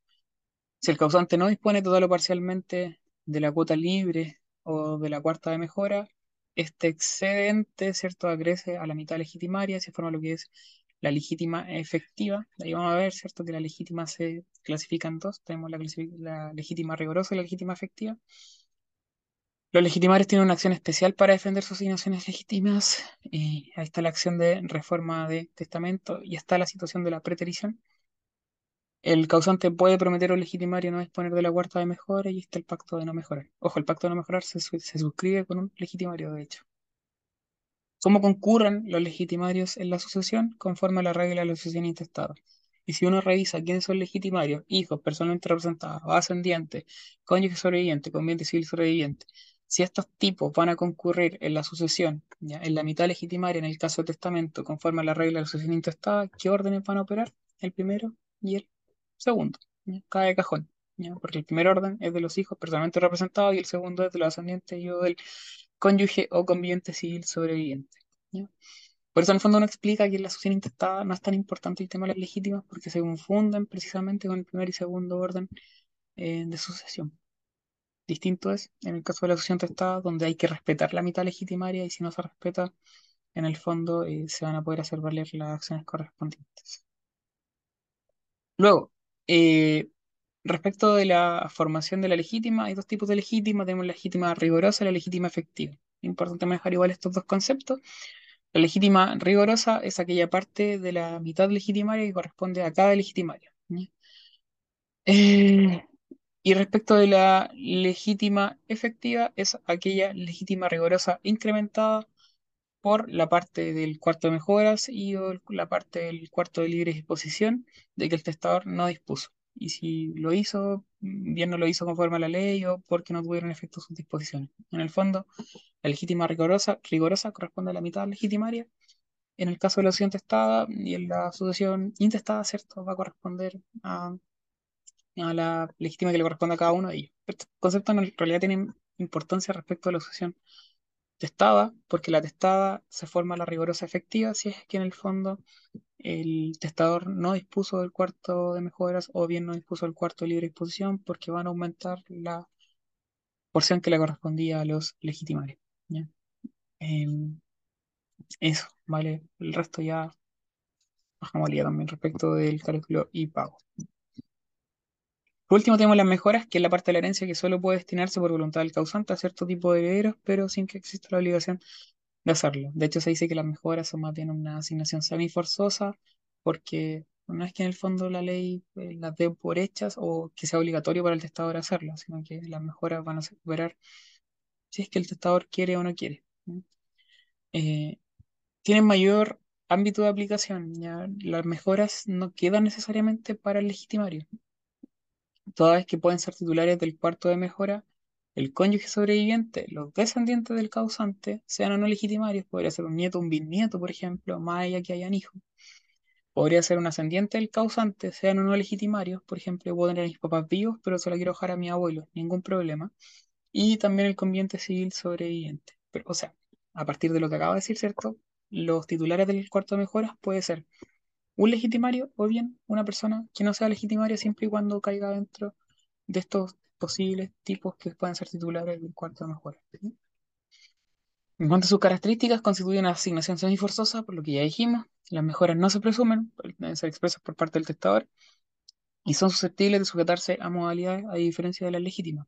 Si el causante no dispone total o parcialmente de la cuota libre o de la cuarta de mejora, este excedente, ¿cierto?, acrece a la mitad legitimaria, se forma lo que es la legítima efectiva. Ahí vamos a ver, ¿cierto?, que la legítima se clasifica en dos. Tenemos la, legítima rigurosa y la legítima efectiva. Los legitimarios tienen una acción especial para defender sus asignaciones legítimas. ahí está la acción de reforma de testamento y está la situación de la preterición. El causante puede prometer un legitimario no disponer de la cuarta de mejora y está el pacto de no mejorar. Ojo, el pacto de no mejorar se, se suscribe con un legitimario, de hecho. ¿Cómo concurren los legitimarios en la sucesión? Conforme a la regla de la sucesión intestada. Y si uno revisa quiénes son legitimarios, hijos, personalmente representados, ascendientes, cónyuge sobreviviente, conviente civil sobreviviente, si estos tipos van a concurrir en la sucesión, ¿ya? en la mitad legitimaria en el caso de testamento, conforme a la regla de la sucesión intestada, ¿qué órdenes van a operar? El primero y el segundo, cada cajón, porque el primer orden es de los hijos personalmente representados y el segundo es de los ascendientes y o del cónyuge o conviviente civil sobreviviente. Por eso en el fondo uno explica que en la sucesión intestada no es tan importante el tema de las legítimas porque se confunden precisamente con el primer y segundo orden eh, de sucesión. Distinto es en el caso de la sucesión testada, donde hay que respetar la mitad legitimaria y si no se respeta, en el fondo eh, se van a poder hacer valer las acciones correspondientes. Luego, eh, respecto de la formación de la legítima, hay dos tipos de legítima. Tenemos la legítima rigurosa y la legítima efectiva. importante manejar igual estos dos conceptos. La legítima rigurosa es aquella parte de la mitad legitimaria que corresponde a cada legitimario. Eh, y respecto de la legítima efectiva, es aquella legítima rigurosa incrementada por la parte del cuarto de mejoras y la parte del cuarto de libre disposición de que el testador no dispuso. Y si lo hizo, bien no lo hizo conforme a la ley o porque no tuvieron efecto sus disposiciones. En el fondo, la legítima rigurosa corresponde a la mitad legitimaria. En el caso de la asociación testada y en la asociación intestada, ¿cierto? Va a corresponder a a la legítima que le corresponde a cada uno de ellos. Estos conceptos en realidad tienen importancia respecto a la sucesión testada, porque la testada se forma la rigurosa efectiva si es que en el fondo el testador no dispuso del cuarto de mejoras o bien no dispuso del cuarto de libre disposición porque van a aumentar la porción que le correspondía a los legitimarios. Em, eso, ¿vale? El resto ya bajamos también respecto del cálculo y pago. Por último, tenemos las mejoras, que es la parte de la herencia que solo puede destinarse por voluntad del causante a cierto tipo de herederos, pero sin que exista la obligación de hacerlo. De hecho, se dice que las mejoras son más bien una asignación semi-forzosa, porque no es que en el fondo la ley eh, las dé por hechas o que sea obligatorio para el testador hacerlo, sino que las mejoras van a operar si es que el testador quiere o no quiere. Eh, tienen mayor ámbito de aplicación, ya las mejoras no quedan necesariamente para el legitimario toda vez que pueden ser titulares del cuarto de mejora, el cónyuge sobreviviente, los descendientes del causante, sean o no legitimarios, podría ser un nieto, un bisnieto, por ejemplo, más allá que hayan hijos. Podría ser un ascendiente del causante, sean o no legitimarios, por ejemplo, puedo tener a mis papás vivos, pero se la quiero dejar a mi abuelo, ningún problema. Y también el conviviente civil sobreviviente. Pero, o sea, a partir de lo que acabo de decir, ¿cierto? Los titulares del cuarto de mejoras puede ser un legitimario o bien una persona que no sea legitimaria siempre y cuando caiga dentro de estos posibles tipos que pueden ser titulares del cuarto de mejora. En cuanto a sus características, constituyen una asignación semiforzosa, por lo que ya dijimos. Las mejoras no se presumen, deben ser expresas por parte del testador y son susceptibles de sujetarse a modalidades a diferencia de las legítimas.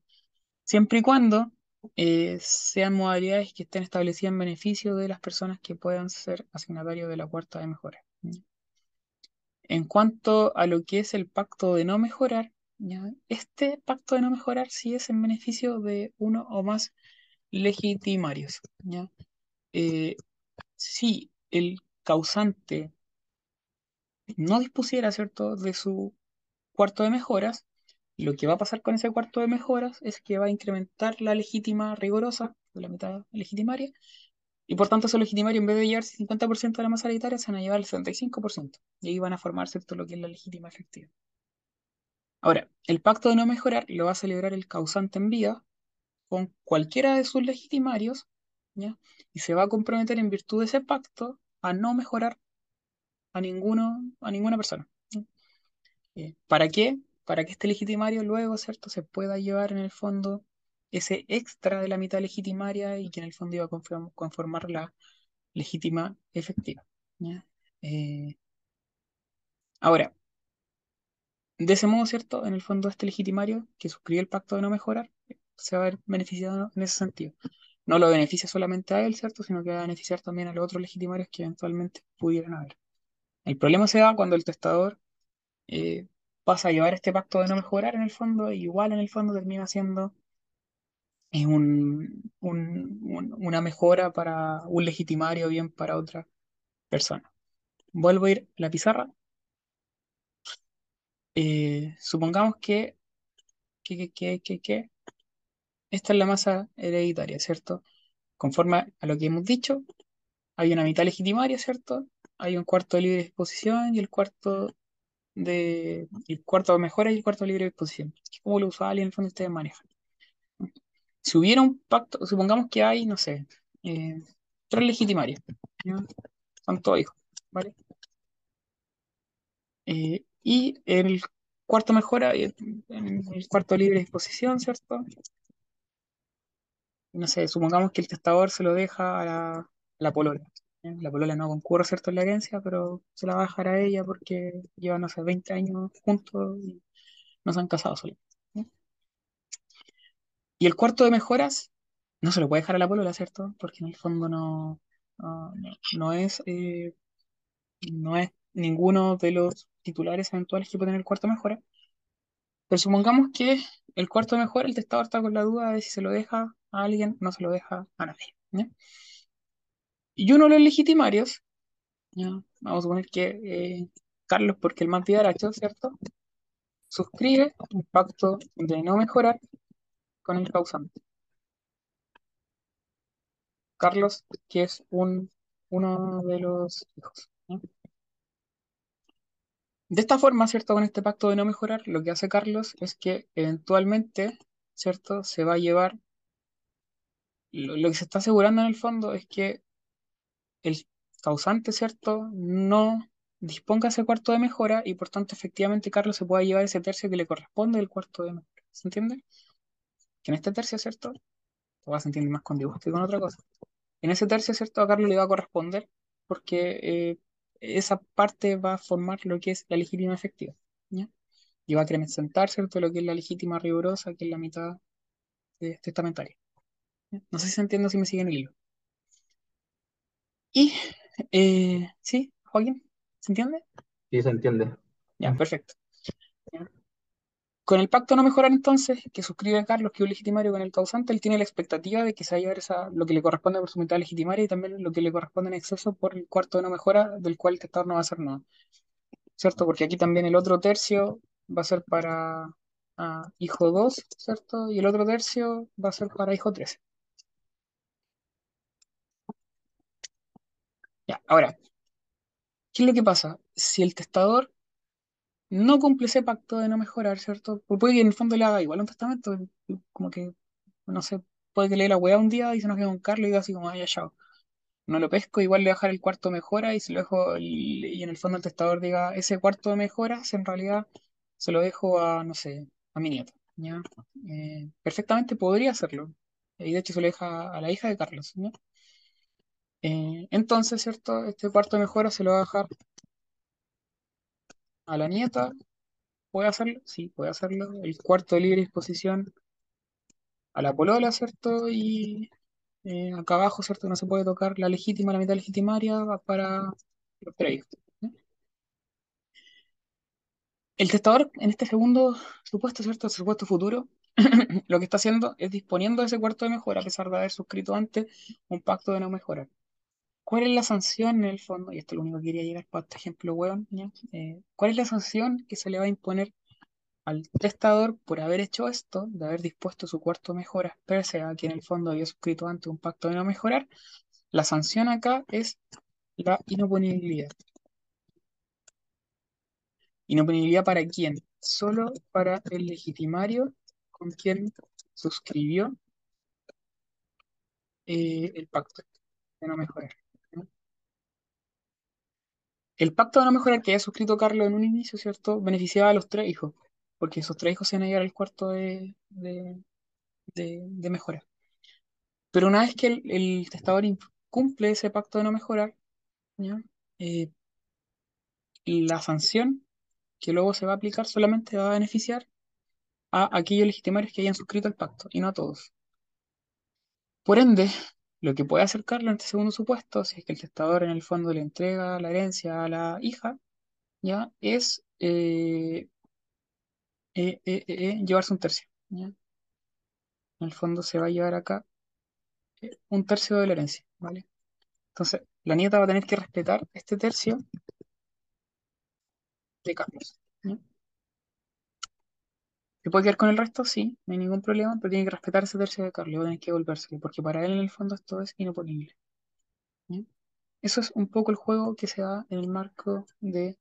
Siempre y cuando eh, sean modalidades que estén establecidas en beneficio de las personas que puedan ser asignatarios de la cuarta de mejora. En cuanto a lo que es el pacto de no mejorar, ¿ya? este pacto de no mejorar sí es en beneficio de uno o más legitimarios. ¿ya? Eh, si el causante no dispusiera, ¿cierto?, de su cuarto de mejoras, lo que va a pasar con ese cuarto de mejoras es que va a incrementar la legítima rigorosa, de la mitad legitimaria, y por tanto ese legitimario en vez de llevarse 50% de la masa hereditaria, se van a llevar el 75%, y ahí van a formar, ¿cierto?, lo que es la legítima efectiva. Ahora, el pacto de no mejorar lo va a celebrar el causante en vida con cualquiera de sus legitimarios, ¿ya? Y se va a comprometer en virtud de ese pacto a no mejorar a ninguno, a ninguna persona. Eh, ¿Para qué? Para que este legitimario luego, ¿cierto?, se pueda llevar en el fondo ese extra de la mitad legitimaria y que en el fondo iba a conformar la legítima efectiva. Eh, ahora, de ese modo, ¿cierto? En el fondo, este legitimario que suscribe el pacto de no mejorar se va a ver beneficiado en ese sentido. No lo beneficia solamente a él, ¿cierto? Sino que va a beneficiar también a los otros legitimarios que eventualmente pudieran haber. El problema se da cuando el testador eh, pasa a llevar este pacto de no mejorar en el fondo, igual en el fondo termina siendo eh, un, una mejora para un legitimario bien para otra persona. Vuelvo a ir a la pizarra. Eh, supongamos que, que, que, que, esta es la masa hereditaria, ¿cierto? Conforme a lo que hemos dicho, hay una mitad legitimaria, ¿cierto? Hay un cuarto de libre disposición y el cuarto de el cuarto mejora y el cuarto de libre disposición. Que como lo usual y en el fondo ustedes manejan. Si hubiera un pacto, supongamos que hay, no sé, eh, tres legitimarios. Son todos hijos, ¿vale? Eh, y el cuarto mejora, el, el cuarto libre disposición, ¿cierto? no sé, supongamos que el testador se lo deja a la, la polola. La polola no concurre, ¿cierto?, en la herencia, pero se la va a dejar a ella porque llevan, no sé, 20 años juntos y no se han casado solos. Y el cuarto de mejoras no se lo puede dejar a la polola, ¿cierto? Porque en el fondo no, no, es, eh, no es ninguno de los titulares eventuales que puede tener el cuarto mejora. Pero supongamos que el cuarto mejora, el testador está con la duda de si se lo deja a alguien, no se lo deja a nadie. Y uno de los legitimarios, vamos a suponer que eh, Carlos, porque el más hecho, ¿cierto? Suscribe un pacto de no mejorar con el causante. Carlos, que es un, uno de los hijos. De esta forma, ¿cierto? Con este pacto de no mejorar, lo que hace Carlos es que eventualmente, ¿cierto? Se va a llevar, lo, que se está asegurando en el fondo es que el causante, ¿cierto? No disponga ese cuarto de mejora y por tanto efectivamente Carlos se pueda llevar ese tercio que le corresponde del cuarto de mejora. ¿Se entiende? Que en este tercio, ¿cierto? Vas a entender más con dibujo que con otra cosa. En ese tercio, ¿cierto? A Carlos le va a corresponder porque eh, esa parte va a formar lo que es la legítima efectiva. ¿ya? Y va a acrecentar, ¿cierto? Lo que es la legítima rigurosa, que es la mitad testamentaria. No sé si se entiende si me siguen el hilo. Y, eh, ¿sí, Joaquín? ¿Se entiende? Sí, se entiende. Ya, perfecto. Con el pacto no mejorar entonces, que suscribe Carlos, que es un legitimario con el causante, él tiene la expectativa de que se va a esa, lo que le corresponde por su mitad legitimaria y también lo que le corresponde en exceso por el cuarto de no mejora, del cual el testador no va a hacer nada. ¿Cierto? Porque aquí también el otro tercio va a ser para ah, hijo 2, ¿cierto? Y el otro tercio va a ser para hijo 13. Ya, ahora, ¿qué es lo que pasa? Si el testador no cumple ese pacto de no mejorar, ¿cierto? Porque puede que en el fondo le haga igual un testamento, como que, no sé, puede que le dé la weá un día y se nos quede con Carlos y diga así como, ay, chao. No lo pesco, igual le voy a dejar el cuarto mejora y se lo dejo, y en el fondo el testador diga, ese cuarto de mejoras en realidad se lo dejo a, no sé, a mi nieto, ¿ya? Eh, perfectamente podría hacerlo. Y de hecho se lo deja a la hija de Carlos, ¿ya? Eh, entonces, ¿cierto? Este cuarto de mejora se lo va a dejar a la nieta. ¿Puede hacerlo? Sí, puede hacerlo. El cuarto de libre disposición a la polola, ¿cierto? Y eh, acá abajo, ¿cierto? No se puede tocar la legítima, la mitad legitimaria va para los previos. ¿no? El testador en este segundo supuesto, ¿cierto? El supuesto futuro, lo que está haciendo es disponiendo de ese cuarto de mejora, a pesar de haber suscrito antes un pacto de no mejorar. ¿Cuál es la sanción en el fondo? Y esto es lo único que quería llegar para este ejemplo, weón. Eh, ¿cuál es la sanción que se le va a imponer al testador por haber hecho esto, de haber dispuesto su cuarto mejora, pese a que en el fondo había suscrito antes un pacto de no mejorar? La sanción acá es la inoponibilidad. ¿Inoponibilidad para quién? Solo para el legitimario con quien suscribió eh, el pacto de no mejorar. El pacto de no mejorar que había suscrito Carlos en un inicio, ¿cierto? Beneficiaba a los tres hijos, porque esos tres hijos se iban a llegar al cuarto de, de, de- de mejora. Pero una vez que el, el testador cumple ese pacto de no mejorar. Eh, la sanción que luego se va a aplicar solamente va a beneficiar a aquellos legitimarios que hayan suscrito el pacto y no a todos. Por ende, lo que puede hacer Carlos en este segundo supuesto, si es que el testador en el fondo le entrega la herencia a la hija, ¿ya? Es eh, eh, eh, llevarse un tercio. En el fondo se va a llevar acá un tercio de la herencia, ¿vale? Entonces, la nieta va a tener que respetar este tercio de Carlos. ¿Se puede quedar con el resto? Sí, no hay ningún problema, pero tiene que respetar ese tercio de Carlos, tener que devolvérselo, porque para él en el fondo esto es inoponible, ¿ya? Eso es un poco el juego que se da en el marco de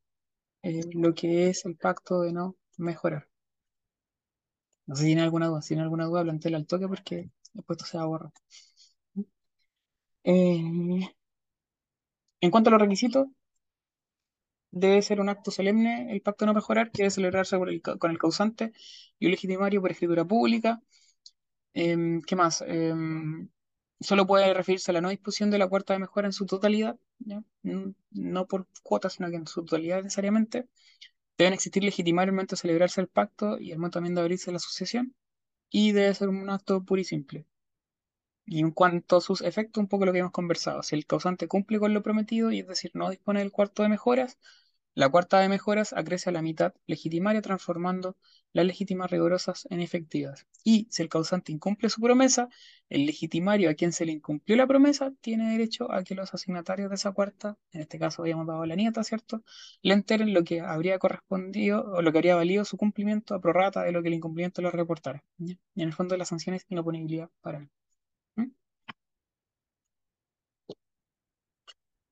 eh, lo que es el pacto de no mejorar. No sé si tiene alguna duda. Si tiene alguna duda, plantéala al toque porque después esto se va a borrar. Eh, en cuanto a los requisitos, debe ser un acto solemne el pacto no mejorar, que debe celebrarse el con el causante y un legitimario por escritura pública. Em, ¿qué más? Em, solo puede referirse a la no disposición de la cuarta de mejora en su totalidad. Mm, No por cuotas, sino que en su totalidad necesariamente. Deben existir legitimarios al momento de celebrarse el pacto y al momento también de abrirse la asociación. Y debe ser un acto puro y simple. Y en cuanto a sus efectos, un poco lo que hemos conversado. Si el causante cumple con lo prometido, y es decir, no dispone del cuarto de mejoras, la cuarta de mejoras acrece a la mitad legitimaria, transformando las legítimas rigurosas en efectivas. Y si el causante incumple su promesa, el legitimario a quien se le incumplió la promesa tiene derecho a que los asignatarios de esa cuarta, en este caso habíamos dado la nieta, ¿cierto?, le enteren lo que habría correspondido o lo que habría valido su cumplimiento a prorrata de lo que el incumplimiento lo reportara. Y en el fondo la sanción es inoponibilidad para él.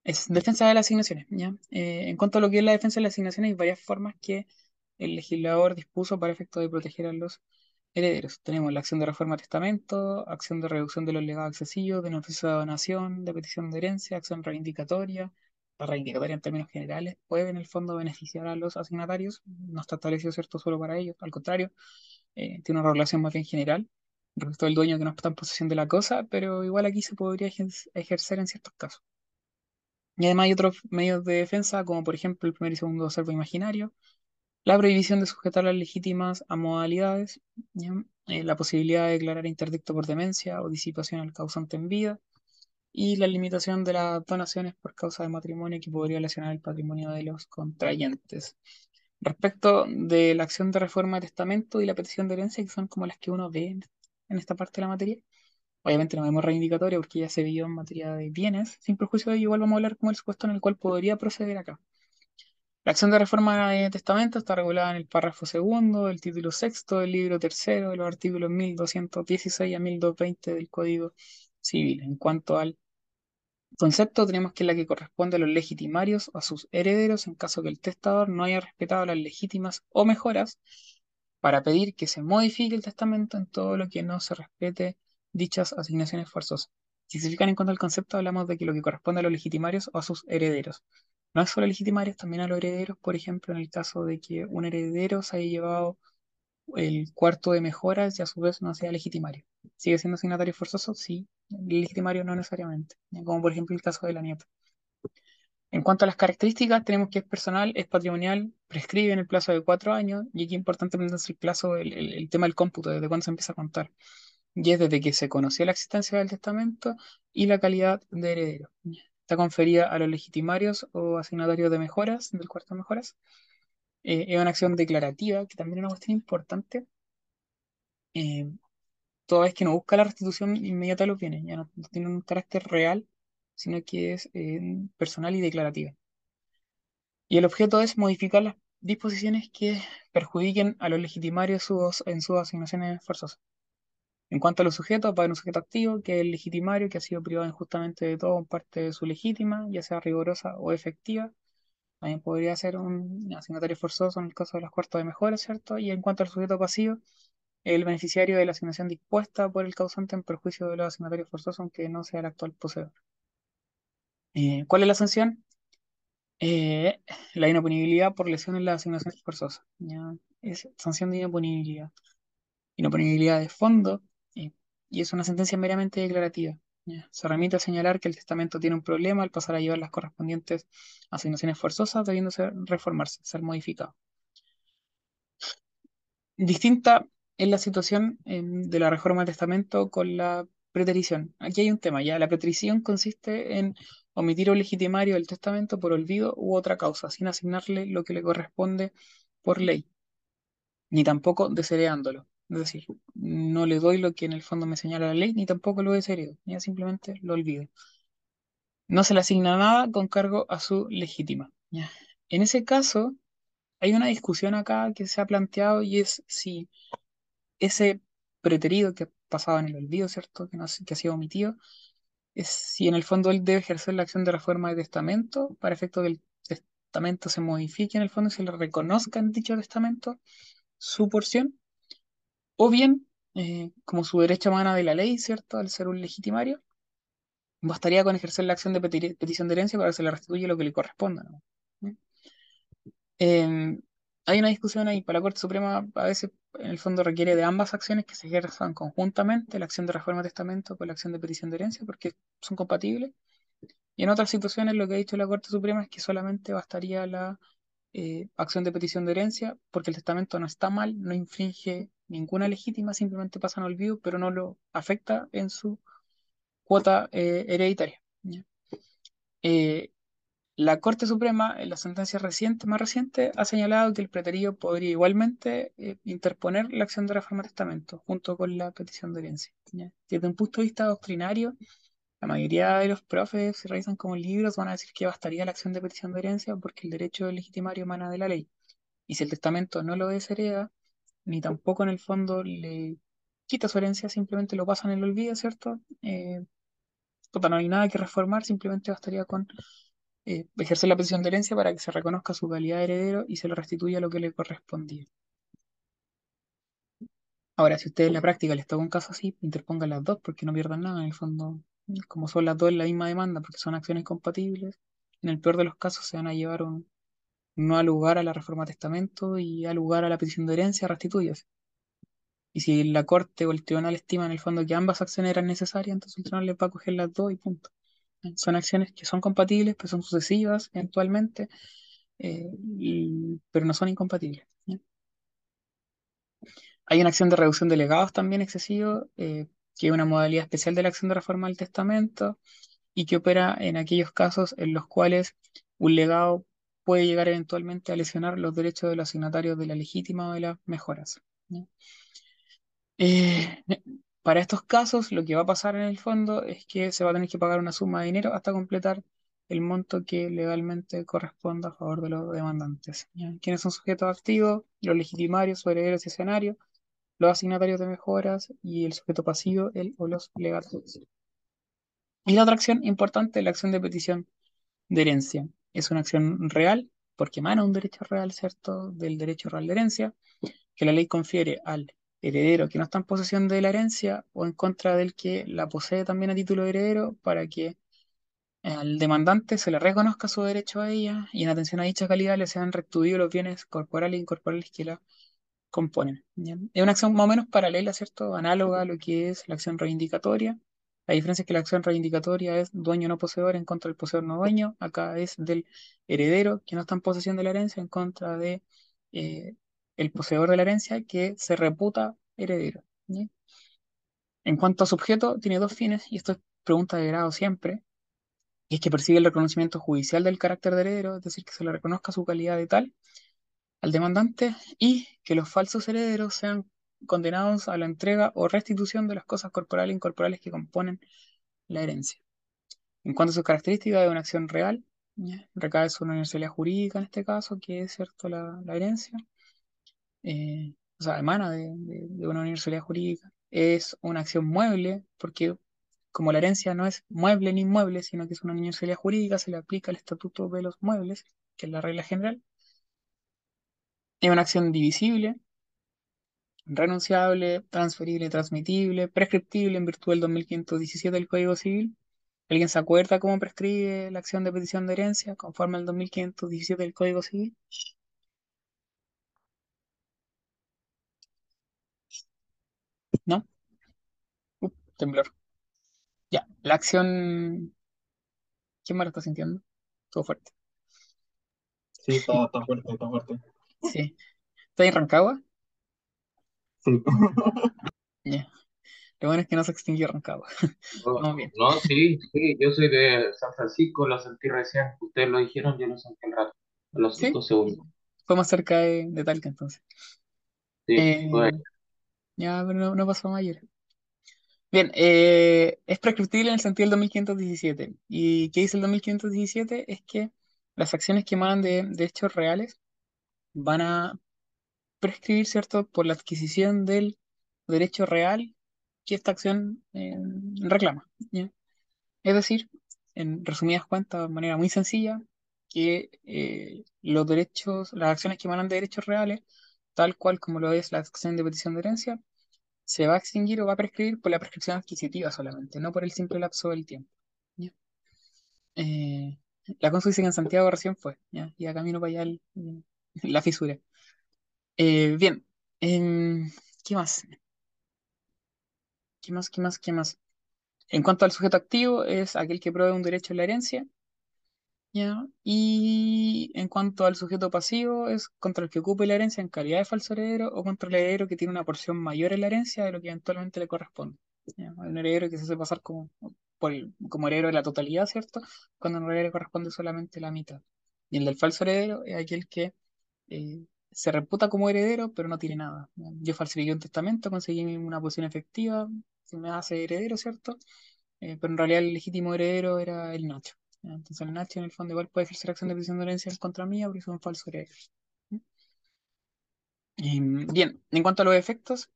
Es defensa de las asignaciones, ¿ya? Eh, en cuanto a lo que es la defensa de las asignaciones, hay varias formas que el legislador dispuso para efecto de proteger a los herederos. Tenemos la acción de reforma de testamento, acción de reducción de los legados excesivos, de de donación, de petición de herencia, acción reivindicatoria. La reivindicatoria en términos generales puede en el fondo beneficiar a los asignatarios, no está establecido cierto solo para ellos, al contrario, eh, tiene una regulación más bien general respecto al dueño que no está en posesión de la cosa, pero igual aquí se podría ejer- ejercer en ciertos casos. Y además hay otros medios de defensa, como por ejemplo el primer y segundo servo imaginario, la prohibición de sujetar las legítimas a modalidades. Eh, la posibilidad de declarar interdicto por demencia o disipación al causante en vida, y la limitación de las donaciones por causa de matrimonio que podría lesionar el patrimonio de los contrayentes. Respecto de la acción de reforma de testamento y la petición de herencia, que son como las que uno ve en esta parte de la materia, obviamente no vemos reivindicatoria porque ya se vio en materia de bienes, sin perjuicio de ello, igual vamos a hablar como el supuesto en el cual podría proceder acá. La acción de reforma de testamento está regulada en el párrafo segundo, del título sexto, del libro tercero, de los artículos 1216 a 1220 del Código Civil. En cuanto al concepto, tenemos que es la que corresponde a los legitimarios o a sus herederos en caso que el testador no haya respetado las legítimas o mejoras para pedir que se modifique el testamento en todo lo que no se respete dichas asignaciones forzosas. Si se fijan en cuanto al concepto, hablamos de que lo que corresponde a los legitimarios o a sus herederos. No es solo legitimarios, también a los herederos, por ejemplo, en el caso de que un heredero se haya llevado el cuarto de mejoras y a su vez no sea legitimario. ¿Sigue siendo asignatario forzoso? Sí. Legitimario no necesariamente, como por ejemplo el caso de la nieta. En cuanto a las características, tenemos que es personal, es patrimonial, prescribe en el plazo de cuatro años, y aquí es importante entenderse el plazo, el- el tema del cómputo, desde cuándo se empieza a contar. Y es desde que se conoció la existencia del testamento y la calidad de heredero. Está conferida a los legitimarios o asignatarios de mejoras, del cuarto de mejoras. Eh, es una acción declarativa, que también es una cuestión importante, eh, toda vez que no busca la restitución inmediata de los bienes, ya no, tiene un carácter real, sino que es eh, personal y declarativa. Y el objeto es modificar las disposiciones que perjudiquen a los legitimarios en sus asignaciones forzosas. En cuanto a los sujetos, va a haber un sujeto activo, que es el legitimario, que ha sido privado injustamente de todo en parte de su legítima, ya sea rigurosa o efectiva. También podría ser un asignatario forzoso en el caso de las cuartas de mejora, ¿cierto? Y en cuanto al sujeto pasivo, el beneficiario de la asignación dispuesta por el causante en perjuicio de los asignatarios forzosos, aunque no sea el actual poseedor. Eh, ¿cuál es la sanción? Eh, la inoponibilidad por lesión en las asignaciones forzosas. ¿ya? Es sanción de inoponibilidad. Inoponibilidad de fondo y es una sentencia meramente declarativa. Se remite a señalar que el testamento tiene un problema al pasar a llevar las correspondientes asignaciones forzosas, debiendo ser, reformarse, ser modificado. Distinta es la situación em, de la reforma del testamento con la preterición. Aquí hay un tema, ya. La preterición consiste en omitir un legitimario del testamento por olvido u otra causa, sin asignarle lo que le corresponde por ley, ni tampoco desheredándolo. Es decir, no le doy lo que en el fondo me señala la ley, ni tampoco lo desheredo, ya simplemente lo olvido. No se le asigna nada con cargo a su legítima. ¿ya? En ese caso, hay una discusión acá que se ha planteado y es si ese preterido que pasaba en el olvido, ¿cierto? Que, no, que ha sido omitido, es si en el fondo él debe ejercer la acción de reforma de testamento para efecto que el testamento se modifique en el fondo y se le reconozca en dicho testamento su porción, o bien, eh, como su derecha humana de la ley, ¿cierto? Al ser un legitimario, bastaría con ejercer la acción de peti- petición de herencia para que se le restituya lo que le corresponda, ¿no? Eh, hay una discusión ahí, para la Corte Suprema a veces en el fondo requiere de ambas acciones que se ejerzan conjuntamente, la acción de reforma de testamento con la acción de petición de herencia, porque son compatibles. Y en otras situaciones lo que ha dicho la Corte Suprema es que solamente bastaría la eh, acción de petición de herencia, porque el testamento no está mal, no infringe ninguna legítima, simplemente pasa en olvido, pero no lo afecta en su cuota eh, hereditaria. Eh, la Corte Suprema, en la sentencia reciente, más reciente, ha señalado que el preterido podría igualmente eh, interponer la acción de reforma de testamento junto con la petición de herencia. Desde un punto de vista doctrinario, la mayoría de los profes, si revisan como libros, van a decir que bastaría la acción de petición de herencia porque el derecho legitimario emana de la ley. Y si el testamento no lo deshereda, ni tampoco en el fondo le quita su herencia, simplemente lo pasa en el olvido, ¿cierto? Eh, no hay nada que reformar, simplemente bastaría con eh, ejercer la petición de herencia para que se reconozca su calidad de heredero y se le restituya lo que le correspondía. Ahora, si usted en la práctica les toca un caso así, interpongan las dos porque no pierdan nada. En el fondo, como son las dos en la misma demanda, porque son acciones compatibles, en el peor de los casos se van a llevar un, no al lugar a la reforma de testamento y al lugar a la petición de herencia, restituyase. Y si la corte o el tribunal estima en el fondo que ambas acciones eran necesarias, entonces el tribunal les va a coger las dos y punto. Son acciones que son compatibles, pero son sucesivas eventualmente, eh, y- pero no son incompatibles. Hay una acción de reducción de legados también excesivo, eh, que es una modalidad especial de la acción de reforma del testamento y que opera en aquellos casos en los cuales un legado puede llegar eventualmente a lesionar los derechos de los signatarios de la legítima o de las mejoras. Eh, para estos casos, lo que va a pasar en el fondo es que se va a tener que pagar una suma de dinero hasta completar el monto que legalmente corresponda a favor de los demandantes. ¿ya? ¿Quiénes son sujetos activos? Los legitimarios, sus herederos y escenarios, los asignatarios de mejoras y el sujeto pasivo, el o los legatos. Y la otra acción importante es la acción de petición de herencia. Es una acción real porque emana un derecho real, ¿cierto? Del derecho real de herencia que la ley confiere al heredero que no está en posesión de la herencia o en contra del que la posee también a título de heredero para que al demandante se le reconozca su derecho a ella y en atención a dicha calidad le sean restituidos los bienes corporales e incorporales que la componen. Es una acción más o menos paralela, ¿cierto? Análoga a lo que es la acción reivindicatoria. La diferencia es que la acción reivindicatoria es dueño no poseedor en contra del poseedor no dueño. Acá es del heredero que no está en posesión de la herencia en contra de eh, el poseedor de la herencia que se reputa heredero. En cuanto a su objeto, tiene dos fines, y esto es pregunta de grado siempre, y es que persigue el reconocimiento judicial del carácter de heredero, es decir, que se le reconozca su calidad de tal al demandante, y que los falsos herederos sean condenados a la entrega o restitución de las cosas corporales e incorporales que componen la herencia. En cuanto a sus características de una acción real, ¿ya? recae sobre una universalidad jurídica en este caso, que es cierto la, herencia, eh, o sea, emana de una universalidad jurídica. Es una acción mueble, porque como la herencia no es mueble ni inmueble, sino que es una universalidad jurídica, se le aplica el estatuto de los muebles, que es la regla general. Es una acción divisible, renunciable, transferible, transmitible, prescriptible en virtud del 2517 del Código Civil. ¿Alguien se acuerda cómo prescribe la acción de petición de herencia conforme al 2517 del Código Civil? ¿No? Uh, temblor. Ya, la acción... ¿Quién más lo está sintiendo? Todo fuerte. Sí, está, está fuerte, está fuerte. Sí. ¿Está en Rancagua? Sí. Lo bueno es que no se extinguió Rancagua. No, bien. no, sí, sí, yo soy de San Francisco, lo sentí recién. Ustedes lo dijeron, yo lo sentí al rato, a los ¿Sí? cinco segundos. Fue más cerca de, de Talca entonces. Sí, Eh, ya, pero no, no pasó a mayores. Bien, eh, es prescriptible en el sentido del 2517. ¿Y qué dice el 2517? Es que las acciones que emanan de, de hechos reales van a prescribir, ¿cierto?, por la adquisición del derecho real que esta acción eh, reclama. Es decir, en resumidas cuentas, de manera muy sencilla, que eh, los derechos, las acciones que emanan de derechos reales, tal cual como lo es la acción de petición de herencia, se va a extinguir o va a prescribir por la prescripción adquisitiva solamente, no por el simple lapso del tiempo. Eh, la Consu dice que en Santiago recién fue, ¿ya? Y a camino para allá la fisura. Eh, bien, em, ¿qué más? ¿Qué más? ¿Qué más? ¿Qué más? En cuanto al sujeto activo, es aquel que provee un derecho en la herencia. Y en cuanto al sujeto pasivo, es contra el que ocupe la herencia en calidad de falso heredero o contra el heredero que tiene una porción mayor en la herencia de lo que eventualmente le corresponde. ¿ya? Un heredero que se hace pasar como, el- como heredero de la totalidad, ¿cierto? Cuando realidad le corresponde solamente la mitad. Y el del falso heredero es aquel que eh, se reputa como heredero, pero no tiene nada. Yo falsifiqué un testamento, conseguí una posición efectiva, se me hace heredero, ¿cierto? Eh, pero en realidad el legítimo heredero era el Nacho. Entonces el Nacho en el fondo igual puede ejercer acción de petición de herencia en contra mía porque es un falso heredero. Y, bien, en cuanto a los efectos,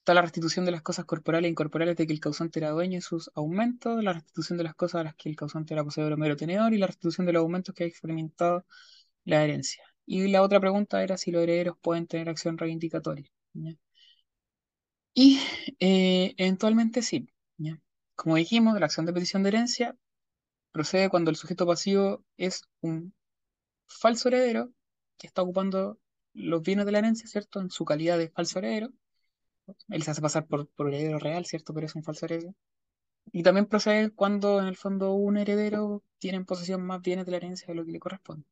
está la restitución de las cosas corporales e incorporales de que el causante era dueño y sus aumentos, la restitución de las cosas a las que el causante era poseedor o mero tenedor y la restitución de los aumentos que ha experimentado la herencia. Y la otra pregunta era si los herederos pueden tener acción reivindicatoria. Y eh, eventualmente sí. Como dijimos, la acción de petición de herencia procede cuando el sujeto pasivo es un falso heredero que está ocupando los bienes de la herencia, ¿cierto? En su calidad de falso heredero. Él se hace pasar por, por heredero real, ¿cierto? Pero es un falso heredero. Y también procede cuando en el fondo un heredero tiene en posesión más bienes de la herencia de lo que le corresponde.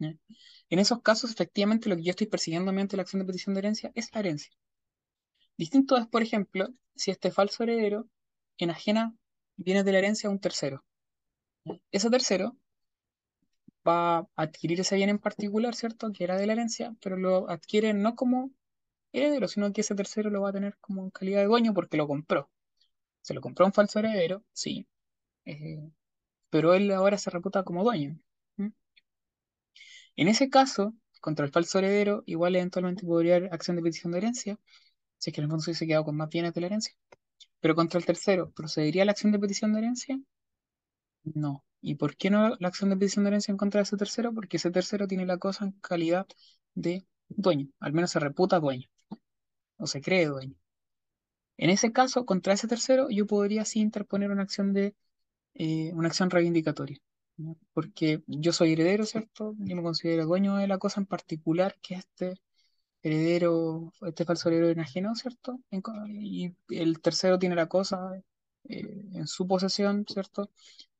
En esos casos, efectivamente, lo que yo estoy persiguiendo mediante la acción de petición de herencia es la herencia. Distinto es, por ejemplo, si este falso heredero enajena bienes de la herencia a un tercero. Ese tercero va a adquirir ese bien en particular, ¿cierto? Que era de la herencia, pero lo adquiere no como heredero, sino que ese tercero lo va a tener como en calidad de dueño porque lo compró. Se lo compró un falso heredero, sí, eh, pero él ahora se reputa como dueño. En ese caso, contra el falso heredero, igual eventualmente podría haber acción de petición de herencia, si es que el se hubiese quedado con más bienes de la herencia. Pero contra el tercero, ¿procedería la acción de petición de herencia? No. ¿Y por qué no la acción de petición de herencia en contra de ese tercero? Porque ese tercero tiene la cosa en calidad de dueño, al menos se reputa dueño, o se cree dueño. En ese caso, contra ese tercero, yo podría sí interponer una acción de eh, una acción reivindicatoria. Porque yo soy heredero, ¿cierto? Yo me considero dueño de la cosa en particular, que este heredero, este falso heredero enajeno, ¿cierto? Y el tercero tiene la cosa eh, en su posesión, ¿cierto?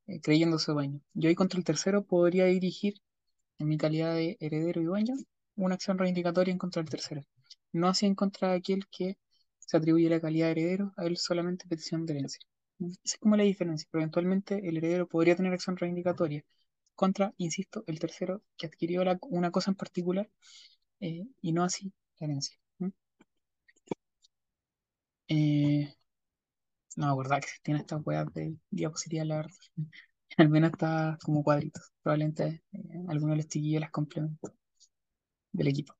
Eh, creyéndose dueño. Yo ahí contra el tercero podría dirigir, en mi calidad de heredero y dueño, una acción reivindicatoria en contra del tercero. No así en contra de aquel que se atribuye la calidad de heredero a él solamente petición de herencia. Esa es como la diferencia, pero eventualmente el heredero podría tener acción reivindicatoria contra, insisto, el tercero que adquirió una cosa en particular eh, y no así la herencia. Eh, no acordaba que existían estas weas de diapositivas, la verdad. Al menos está como cuadritos. Probablemente eh, alguno de los chiquillos las complementó del equipo.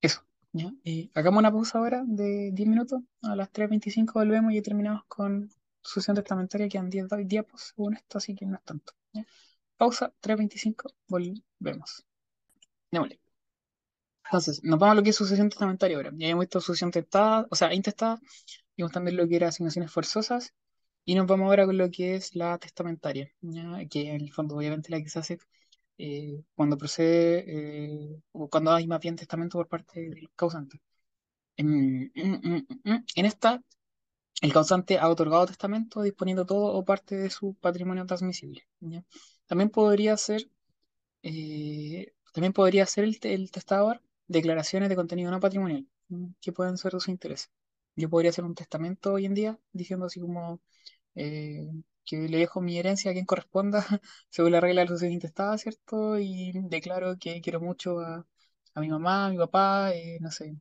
Eso. ¿ya? Eh, hagamos una pausa ahora de 10 minutos. A las 3.25 volvemos y terminamos con sucesión testamentaria. Quedan 10 di- diapos según esto, así que no es tanto. ¿ya? Pausa, 3.25, volvemos. Démosle. Entonces, nos vamos a lo que es sucesión testamentaria ahora. Ya hemos visto sucesión testada, o sea, intestada, vimos también lo que era asignaciones forzosas, y nos vamos ahora con lo que es la testamentaria, ¿ya? Que en el fondo, obviamente, la que se hace eh, cuando procede, eh, o cuando hay más bien testamento por parte del causante. En- en- en- en esta, el causante ha otorgado testamento disponiendo todo o parte de su patrimonio transmisible. También podría ser eh, también podría hacer el, te- el testador declaraciones de contenido no patrimonial que pueden ser de su interés. Yo podría hacer un testamento hoy en día diciendo así como eh, que le dejo mi herencia a quien corresponda según la regla de la sucesión intestada, ¿cierto? Y declaro que quiero mucho a, a mi mamá, a mi papá, eh, no sé,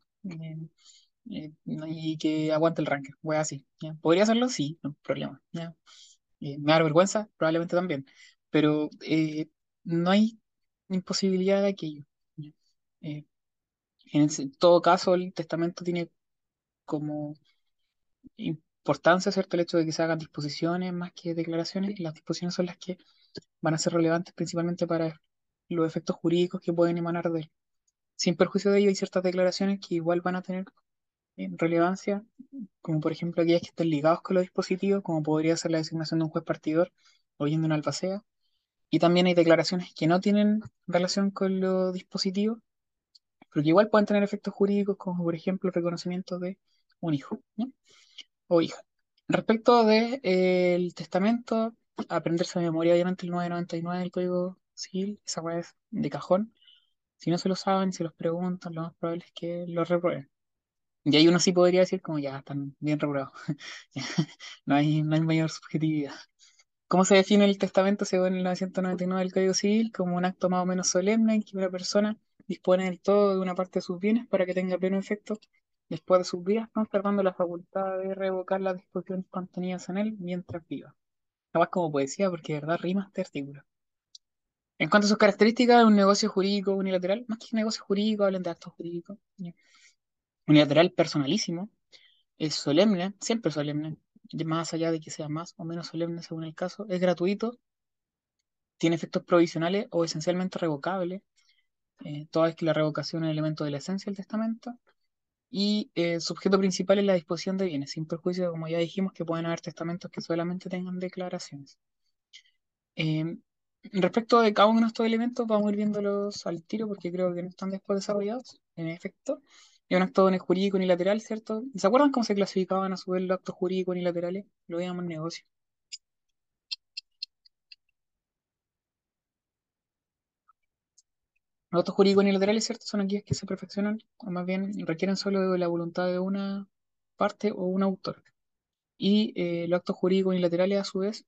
eh, y que aguante el ranking, voy así. ¿ya? ¿Podría hacerlo? Sí, no problema. Eh, ¿me da vergüenza? Probablemente también. Pero eh, no hay imposibilidad de aquello. ¿ya? En todo caso, el testamento tiene como importancia, ¿cierto? El hecho de que se hagan disposiciones más que declaraciones. y Las disposiciones son las que van a ser relevantes principalmente para los efectos jurídicos que pueden emanar de él. Sin perjuicio de ello, hay ciertas declaraciones que igual van a tener eh, relevancia, como por ejemplo aquellas que estén ligados con los dispositivos, como podría ser la designación de un juez partidor o bien de una albacea. Y también hay declaraciones que no tienen relación con los dispositivos, pero que igual pueden tener efectos jurídicos, como por ejemplo el reconocimiento de un hijo, o hija. Respecto del testamento, aprenderse de memoria, obviamente el 999 del Código Civil, esa weá es de cajón. Si no se lo saben, si los preguntan, lo más probable es que lo reprueben. Y ahí uno sí podría decir como ya están bien reprobados. No hay, no hay mayor subjetividad. ¿Cómo se define el testamento según el 999 del Código Civil? Como un acto más o menos solemne en que una persona dispone del todo de una parte de sus bienes para que tenga pleno efecto después de sus vidas, conservando la facultad de revocar las disposiciones contenidas en él mientras viva. Capaz como poesía, porque de verdad rima este artículo. En cuanto a sus características, un negocio jurídico unilateral, más que negocio jurídico, hablan de actos jurídicos. Unilateral personalísimo, es solemne, siempre solemne, más allá de que sea más o menos solemne según el caso, es gratuito, tiene efectos provisionales o esencialmente revocables, eh, toda vez que la revocación es el elemento de la esencia del testamento, y eh, su objeto principal es la disposición de bienes, sin perjuicio, como ya dijimos, que pueden haber testamentos que solamente tengan declaraciones. Eh, respecto de cada uno de estos elementos, vamos a ir viéndolos al tiro porque creo que no están después desarrollados. En efecto, es un acto jurídico unilateral, ¿cierto? ¿Se acuerdan cómo se clasificaban a su vez los actos jurídicos unilaterales? Lo veíamos en negocio. Los actos jurídicos unilaterales, ¿cierto? Son aquellos que se perfeccionan, o más bien requieren solo la voluntad de una parte o un autor. Y eh, los actos jurídicos unilaterales, a su vez,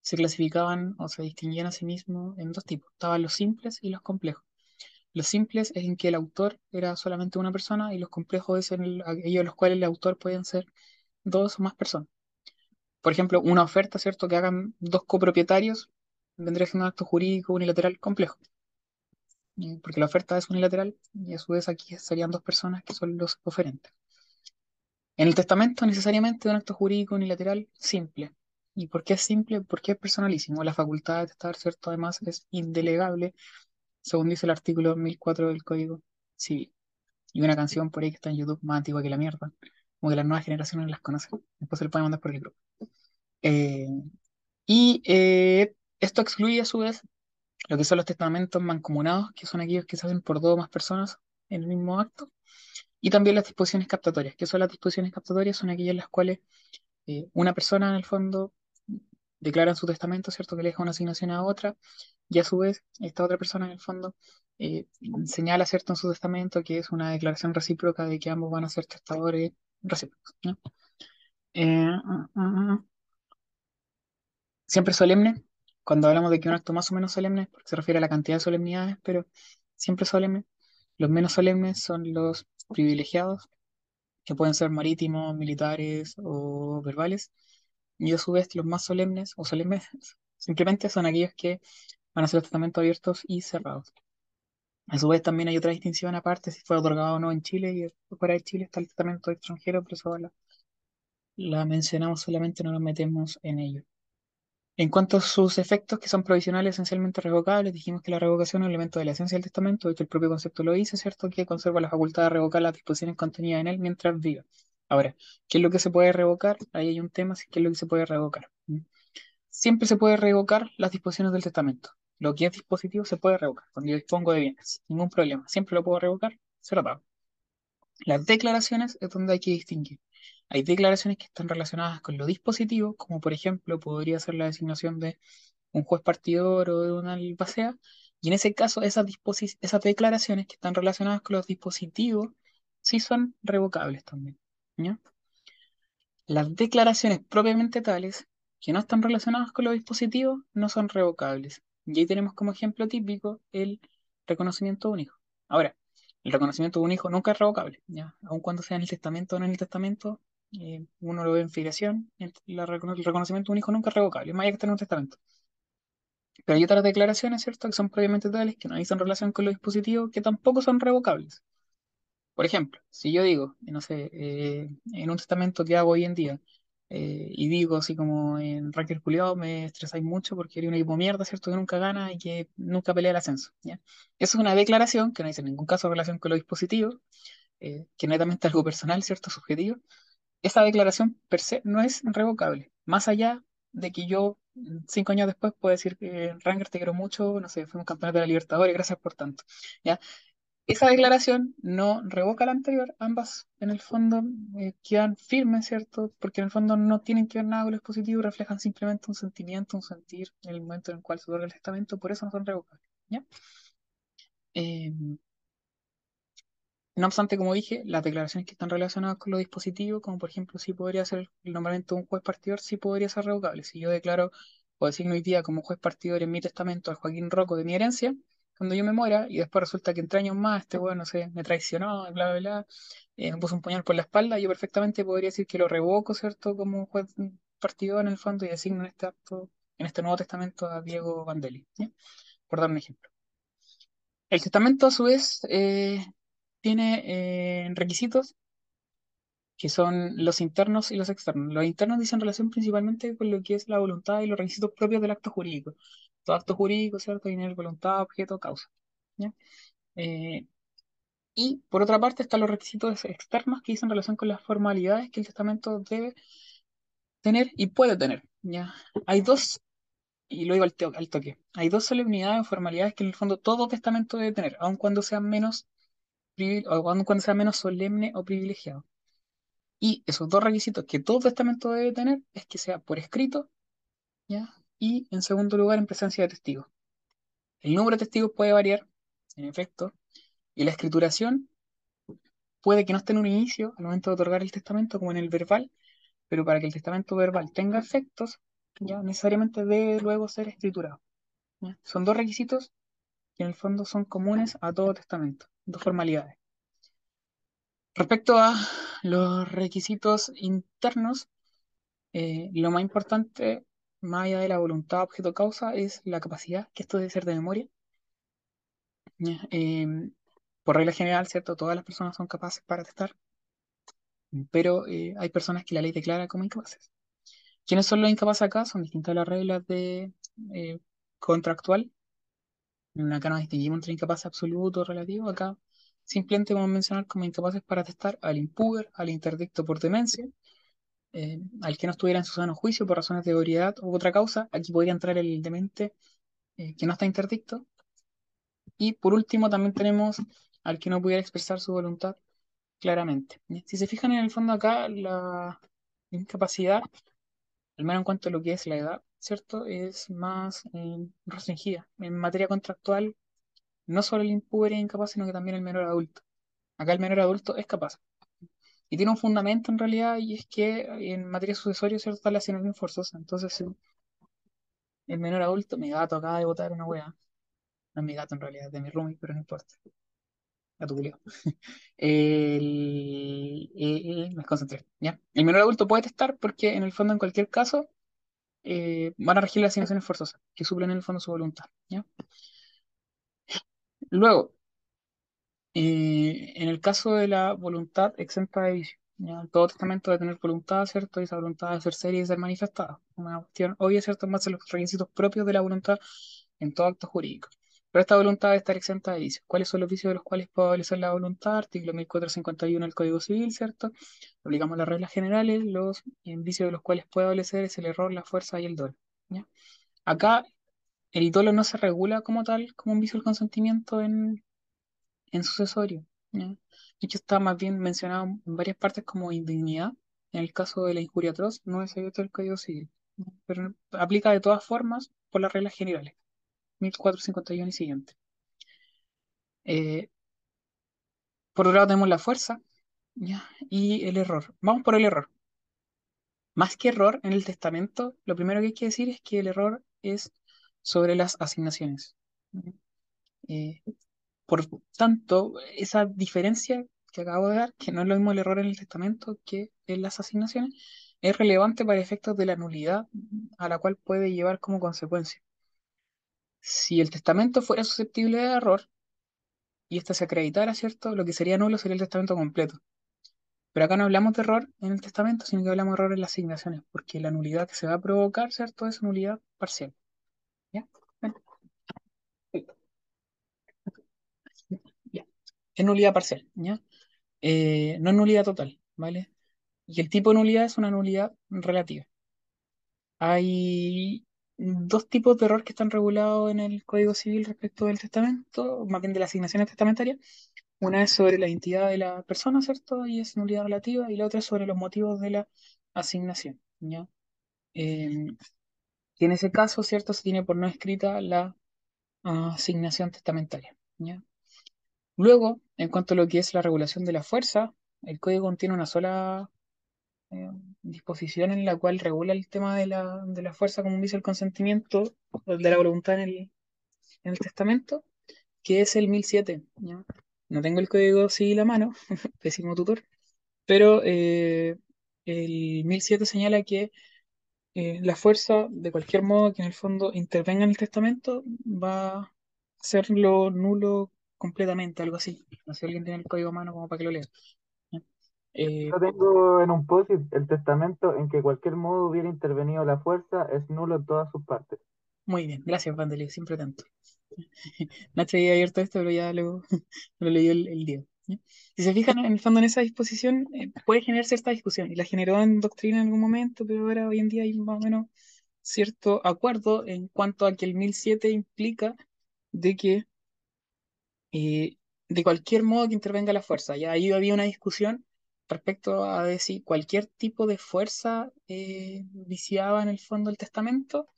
se clasificaban o se distinguían a sí mismos en dos tipos. Estaban los simples y los complejos. Los simples es en que el autor era solamente una persona y los complejos es en el- aquellos los cuales el autor pueden ser dos o más personas. Por ejemplo, una oferta, ¿cierto? Que hagan dos copropietarios vendría siendo un acto jurídico unilateral complejo. eh, Porque la oferta es unilateral y a su vez aquí serían dos personas que son los oferentes. En el testamento necesariamente un acto jurídico unilateral simple. ¿Y por qué es simple? Porque es personalísimo. La facultad de testar, ¿cierto? Además es indelegable, según dice el artículo 1004 del Código Civil. Y una canción por ahí que está en YouTube más antigua que la mierda. Como que las nuevas generaciones las conocen. Después se lo pueden mandar por el grupo. Eh, y eh, esto excluye a su vez lo que son los testamentos mancomunados, que son aquellos que se hacen por dos o más personas en el mismo acto. Y también las disposiciones captatorias, que son las disposiciones captatorias, son aquellas en las cuales eh, una persona en el fondo declara su testamento, ¿cierto?, que le deja una asignación a otra, y a su vez esta otra persona en el fondo eh, señala, ¿cierto?, en su testamento que es una declaración recíproca de que ambos van a ser testadores recíprocos. Eh, mm, mm, mm. siempre solemne. Cuando hablamos de que un acto más o menos solemne, porque se refiere a la cantidad de solemnidades, pero siempre solemne. Los menos solemnes son los privilegiados, que pueden ser marítimos, militares o verbales. Y a su vez, los más solemnes o solemnes simplemente son aquellos que van a ser testamentos abiertos y cerrados. A su vez, también hay otra distinción aparte, si fue otorgado o no en Chile y fuera de Chile está el testamento extranjero, pero eso la, la mencionamos solamente, no nos metemos en ello. En cuanto a sus efectos, que son provisionales esencialmente revocables, dijimos que la revocación es un elemento de la esencia del testamento y que el propio concepto lo dice, ¿cierto? Que conserva la facultad de revocar las disposiciones contenidas en él mientras viva. Ahora, ¿qué es lo que se puede revocar? Ahí hay un tema, ¿qué es lo que se puede revocar? Siempre se puede revocar las disposiciones del testamento. Lo que es dispositivo se puede revocar cuando yo dispongo de bienes, ningún problema. Siempre lo puedo revocar, se lo pago. Las declaraciones es donde hay que distinguir. Hay declaraciones que están relacionadas con lo dispositivo, como por ejemplo podría ser la designación de un juez partidor o de una albacea, y en ese caso esas declaraciones que están relacionadas con los dispositivos sí son revocables también. Las declaraciones propiamente tales que no están relacionadas con los dispositivos no son revocables. Y ahí tenemos como ejemplo típico el reconocimiento de un hijo. Ahora, el reconocimiento de un hijo nunca es revocable, ¿ya? Aun cuando sea en el testamento o no en el testamento, eh, uno lo ve en filiación, el, reconocimiento de un hijo nunca es revocable, más allá que esté en un testamento. Pero hay otras declaraciones, ¿cierto?, que son propiamente tales, que no dicen relación con los dispositivos, que tampoco son revocables. Por ejemplo, si yo digo, no sé, eh, en un testamento que hago hoy en día, eh, y digo así como en Ranker Culeado me estresáis mucho porque eres un equipo mierda, ¿cierto? Que nunca gana y que nunca pelea el ascenso, ¿ya? Eso es una declaración que no dice en ningún caso relación con los dispositivos, eh, que netamente algo personal, ¿cierto? Subjetivo. Esa declaración per se no es revocable, más allá de que yo cinco años después puedo decir que Ranger te quiero mucho, no sé, fuimos campeones de la Libertadores, gracias por tanto, ¿ya? Esa declaración no revoca la anterior, ambas en el fondo eh, quedan firmes, ¿cierto? Porque en el fondo no tienen que ver nada con lo expositivo, reflejan simplemente un sentimiento, un sentir en el momento en el cual se otorga el testamento, por eso no son revocables. Eh, no obstante, como dije, las declaraciones que están relacionadas con los dispositivos, como por ejemplo si podría ser el nombramiento de un juez partidor, sí podría ser revocable. Si yo declaro o designo hoy día como juez partidor en mi testamento al Joaquín Rocco de mi herencia, cuando yo me muera y después resulta que entre años más este weón, no sé, me traicionó, bla, bla, bla, eh, me puso un puñal por la espalda, yo perfectamente podría decir que lo revoco, ¿cierto? Como juez partido en el fondo y designo en este acto, en este Nuevo Testamento a Diego Vandelli, ¿sí? Por dar un ejemplo. El testamento, a su vez, eh, tiene eh, requisitos que son los internos y los externos. Los internos dicen relación principalmente con lo que es la voluntad y los requisitos propios del acto jurídico acto jurídico, ¿cierto? Tiene voluntad, objeto, causa. ¿ya? Eh, y por otra parte están los requisitos externos que dicen relación con las formalidades que el testamento debe tener y puede tener. ¿ya? Hay dos, y lo digo al, al toque, hay dos solemnidades o formalidades que en el fondo todo testamento debe tener, aun cuando sea menos, o aun cuando sea menos solemne o privilegiado. Y esos dos requisitos que todo testamento debe tener es que sea por escrito, ¿ya? Y, en segundo lugar, en presencia de testigos. El número de testigos puede variar, en efecto, y la escrituración puede que no esté en un inicio al momento de otorgar el testamento como en el verbal, pero para que el testamento verbal tenga efectos, ya necesariamente debe luego ser escriturado. Son dos requisitos que en el fondo son comunes a todo testamento, dos formalidades. Respecto a los requisitos internos, eh, lo más importante más allá de la voluntad objeto-causa, es la capacidad, que esto debe ser de memoria. Em, por regla general, ¿cierto? Todas las personas son capaces para testar, pero eh, hay personas que la ley declara como incapaces. ¿Quiénes son los incapaces acá? Son distintas las reglas de eh, contractual. Acá no distinguimos entre incapaces absoluto relativo. Acá simplemente vamos a mencionar como incapaces para testar al impuber, al interdicto por demencia, eh, al que no estuviera en su sano juicio por razones de ebriedad u otra causa, aquí podría entrar el demente eh, que no está interdicto. Y por último también tenemos al que no pudiera expresar su voluntad claramente. Si se fijan en el fondo acá, la incapacidad, al menos en cuanto a lo que es la edad, ¿cierto? Es más eh, restringida. En materia contractual, no solo el impúber es incapaz, sino que también el menor adulto. Acá el menor adulto es capaz. Y tiene un fundamento en realidad, y es que en materia sucesoria, ¿cierto? Está la asignación forzosa. Entonces, el menor adulto, mi gato acaba de botar una wea. No es mi gato en realidad, es de mi roomie, pero no importa. Gato culiao. El, eh, eh, me concentré, ¿ya? El menor adulto puede testar porque en el fondo, en cualquier caso, eh, van a regir las asignaciones forzosas, que suplen en el fondo su voluntad, ¿ya? Luego, eh, en el caso de la voluntad exenta de vicio. Todo testamento debe tener voluntad, ¿cierto? Y esa voluntad debe ser seria y ser manifestada. Una cuestión obvia, ¿cierto? A los requisitos propios de la voluntad en todo acto jurídico. Pero esta voluntad debe estar exenta de vicios. ¿Cuáles son los vicios de los cuales puede obedecer la voluntad? Artículo 1451 del Código Civil, ¿cierto? Aplicamos las reglas generales, los vicios de los cuales puede obedecer es el error, la fuerza y el dolo, ¿ya? Acá el dolo no se regula como tal, como un vicio del consentimiento en, en sucesorio. De hecho, está más bien mencionado en varias partes como indignidad. En el caso de la injuria atroz, no es abierto el Código Civil, ¿ya? pero aplica de todas formas por las reglas generales, 1451 y siguiente. Eh, por otro lado tenemos la fuerza y el error. Vamos por el error. Más que error en el testamento, lo primero que hay que decir es que el error es sobre las asignaciones. Eh, por tanto, esa diferencia que acabo de dar, que no es lo mismo el error en el testamento que en las asignaciones, es relevante para efectos de la nulidad a la cual puede llevar como consecuencia. Si el testamento fuera susceptible de error y éste se acreditara, ¿cierto? Lo que sería nulo sería el testamento completo. Pero acá no hablamos de error en el testamento, sino que hablamos de error en las asignaciones, porque la nulidad que se va a provocar, ¿cierto? Es nulidad parcial. ¿Ya? Bueno. Ya. Es nulidad parcial, ¿ya? Eh, no es nulidad total, ¿vale? Y el tipo de nulidad es una nulidad relativa. Hay dos tipos de error que están regulados en el Código Civil respecto del testamento, más bien de las asignaciones testamentarias. Una es sobre la identidad de la persona, ¿cierto? Y es nulidad relativa, y la otra es sobre los motivos de la asignación, ¿ya? Eh, y en ese caso, ¿cierto? Se tiene por no escrita la ah, asignación testamentaria, ¿ya? Luego, en cuanto a lo que es la regulación de la fuerza, el código contiene una sola eh, disposición en la cual regula el tema de la, de la fuerza, como dice el consentimiento, de la voluntad en el, en el testamento, que es el 1007. ¿ya? No tengo el código civil a mano, pésimo tutor, pero eh, el 1007 señala que eh, la fuerza, de cualquier modo que en el fondo intervenga en el testamento, va a hacerlo nulo completamente, algo así. No sé si alguien tiene el código a mano como para que lo lea. Eh, Yo tengo en un post el testamento en que cualquier modo hubiera intervenido la fuerza es nulo en todas sus partes. muy bien, gracias, Vandeli, siempre tanto. Nacho había abierto esto, pero ya lo, lo leyó el. ¿ya? Si se fijan, en el fondo, en esa disposición eh, puede generarse esta discusión, y la generó en doctrina en algún momento, pero ahora hoy en día hay más o menos cierto acuerdo en cuanto a que el 1007 implica de que de cualquier modo que intervenga la fuerza. Ya ahí había una discusión respecto a de si cualquier tipo de fuerza eh, viciaba en el fondo el testamento,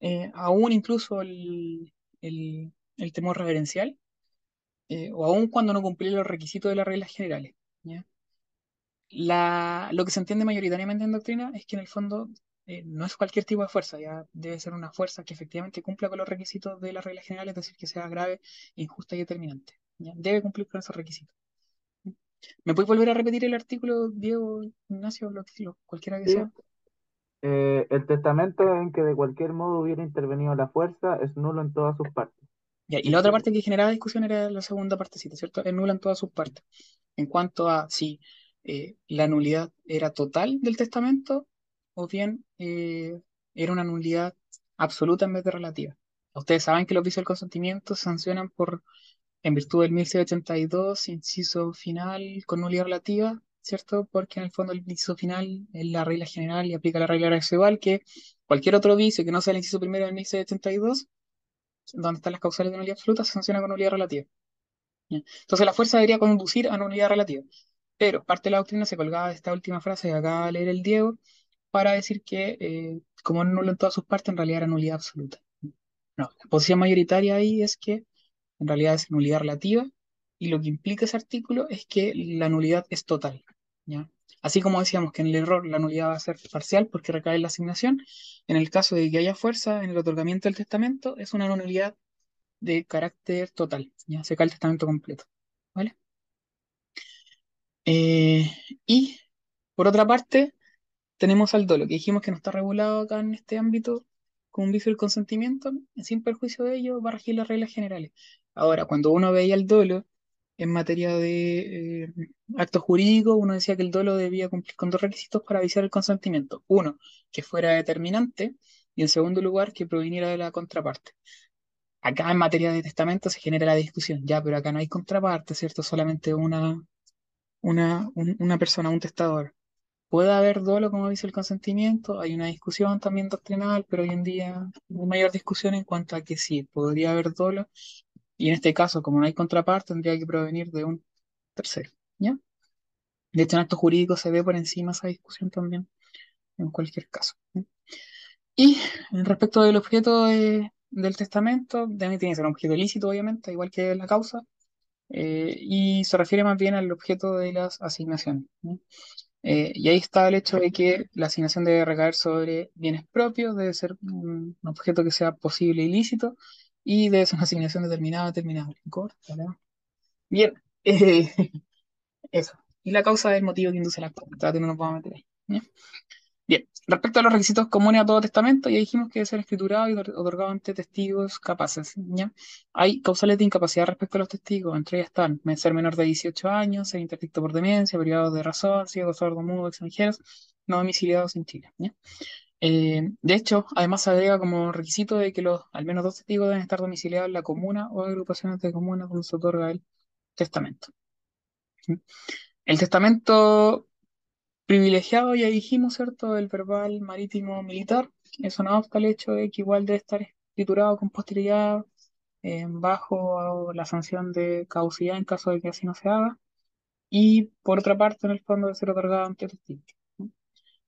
eh, aún incluso el, el- el temor reverencial, eh, o aún cuando no cumplía los requisitos de las reglas generales. La, lo que se entiende mayoritariamente en doctrina es que en el fondo eh, no es cualquier tipo de fuerza, ya debe ser una fuerza que efectivamente cumpla con los requisitos de las reglas generales, es decir, que sea grave, injusta y determinante. ¿ya? Debe cumplir con esos requisitos. ¿Me puedes volver a repetir el artículo, Diego, Ignacio, lo que- lo- cualquiera que Sí. sea? Eh, el testamento en que de cualquier modo hubiera intervenido la fuerza es nulo en todas sus partes. Ya, y la otra parte que generaba discusión era la segunda partecita, ¿cierto? Es nula en todas sus partes. En cuanto a si eh, la nulidad era total del testamento o bien eh, era una nulidad absoluta en vez de relativa. Ustedes saben que los vicios del consentimiento se sancionan por, en virtud del 1682, inciso final con nulidad relativa, ¿cierto? Porque en el fondo el inciso final es la regla general y aplica la regla residual que cualquier otro vicio que no sea el inciso primero del 1682 donde están las causales de nulidad absoluta, se sanciona con nulidad relativa. Entonces la fuerza debería conducir a nulidad relativa. Pero parte de la doctrina se colgaba de esta última frase que acaba de leer el Diego para decir que eh, como es nulo en todas sus partes, en realidad era nulidad absoluta. No, la posición mayoritaria ahí es que en realidad es nulidad relativa y lo que implica ese artículo es que la nulidad es total. ¿ya? Así como decíamos que en el error la nulidad va a ser parcial porque recae en la asignación, en el caso de que haya fuerza en el otorgamiento del testamento, es una nulidad de carácter total, ya se cae el testamento completo, ¿vale? Eh, y por otra parte, tenemos al dolo, que dijimos que no está regulado acá en este ámbito con un vicio del consentimiento, sin perjuicio de ello, va a regir las reglas generales. Ahora, cuando uno veía el dolo en materia de eh, actos jurídicos, uno decía que el dolo debía cumplir con dos requisitos para viciar el consentimiento. Uno, que fuera determinante, y en segundo lugar, que proviniera de la contraparte. Acá en materia de testamento se genera la discusión, ya, pero acá no hay contraparte, ¿cierto? Solamente una, una, un- una persona, un testador. ¿Puede haber dolo como dice el consentimiento? Hay una discusión también doctrinal, pero hoy en día hay mayor discusión en cuanto a que sí, podría haber dolo, y en este caso, como no hay contraparte, tendría que provenir de un tercero, ¿ya? De hecho, en actos jurídicos se ve por encima esa discusión también, en cualquier caso. Y respecto del objeto de- del testamento, también tiene que ser un objeto ilícito, obviamente, igual que la causa, eh, y se refiere más bien al objeto de las asignaciones. Eh, y ahí está el hecho de que la asignación debe recaer sobre bienes propios, debe ser un objeto que sea posible ilícito, y debe ser una asignación determinada, determinable. Corta. Bien, eh, eso. Y la causa es el motivo que induce la acta, no nos vamos a meter ahí. ¿ya? Bien, respecto a los requisitos comunes a todo testamento, ya dijimos que debe ser escriturado y otor- otorgado ante testigos capaces. Hay causales de incapacidad respecto a los testigos, entre ellas están ser menor de 18 años, ser interdicto por demencia, privado de razón, ciego, sordo, mudo, extranjeros, no domiciliados en Chile. Eh, de hecho, además se agrega como requisito de que los al menos dos testigos deben estar domiciliados en la comuna o agrupaciones de comunas donde se otorga el testamento. El testamento privilegiado, ya dijimos, ¿cierto? El verbal marítimo militar. Eso no obsta el hecho de que igual debe estar escriturado con posterioridad eh, bajo la sanción de caducidad en caso de que así no se haga. Y por otra parte, en el fondo, debe ser otorgado ante testigos. ¿no?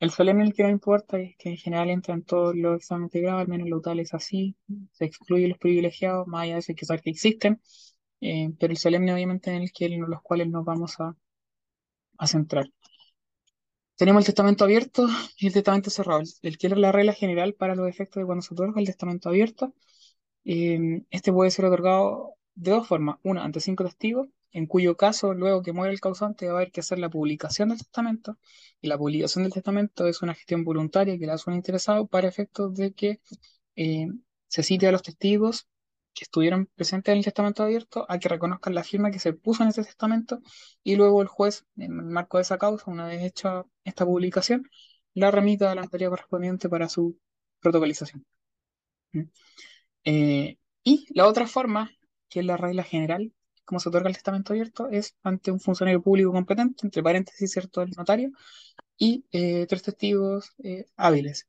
El solemne el que no importa es que en general entra en todos los exámenes de grado, al menos lo tal es así. Se excluye los privilegiados, más allá de eso hay que saber que existen. eh, pero el solemne, obviamente, en el que en los cuales nos vamos a, a centrar. Tenemos el testamento abierto y el testamento cerrado. El que es la regla general para los efectos de cuando se otorga el testamento abierto. eh, este puede ser otorgado de dos formas. Una, ante cinco testigos, en cuyo caso, luego que muere el causante, va a haber que hacer la publicación del testamento. Y la publicación del testamento es una gestión voluntaria que le hace un interesado para efectos de que eh, se cite a los testigos que estuvieron presentes en el testamento abierto a que reconozcan la firma que se puso en ese testamento y luego el juez, en el marco de esa causa, una vez hecha esta publicación, la remita a la notaría correspondiente para su protocolización. ¿Mm? Eh, y la otra forma, que es la regla general, como se otorga el testamento abierto, es ante un funcionario público competente, entre paréntesis, ¿cierto?, el notario, y eh, tres testigos eh, hábiles.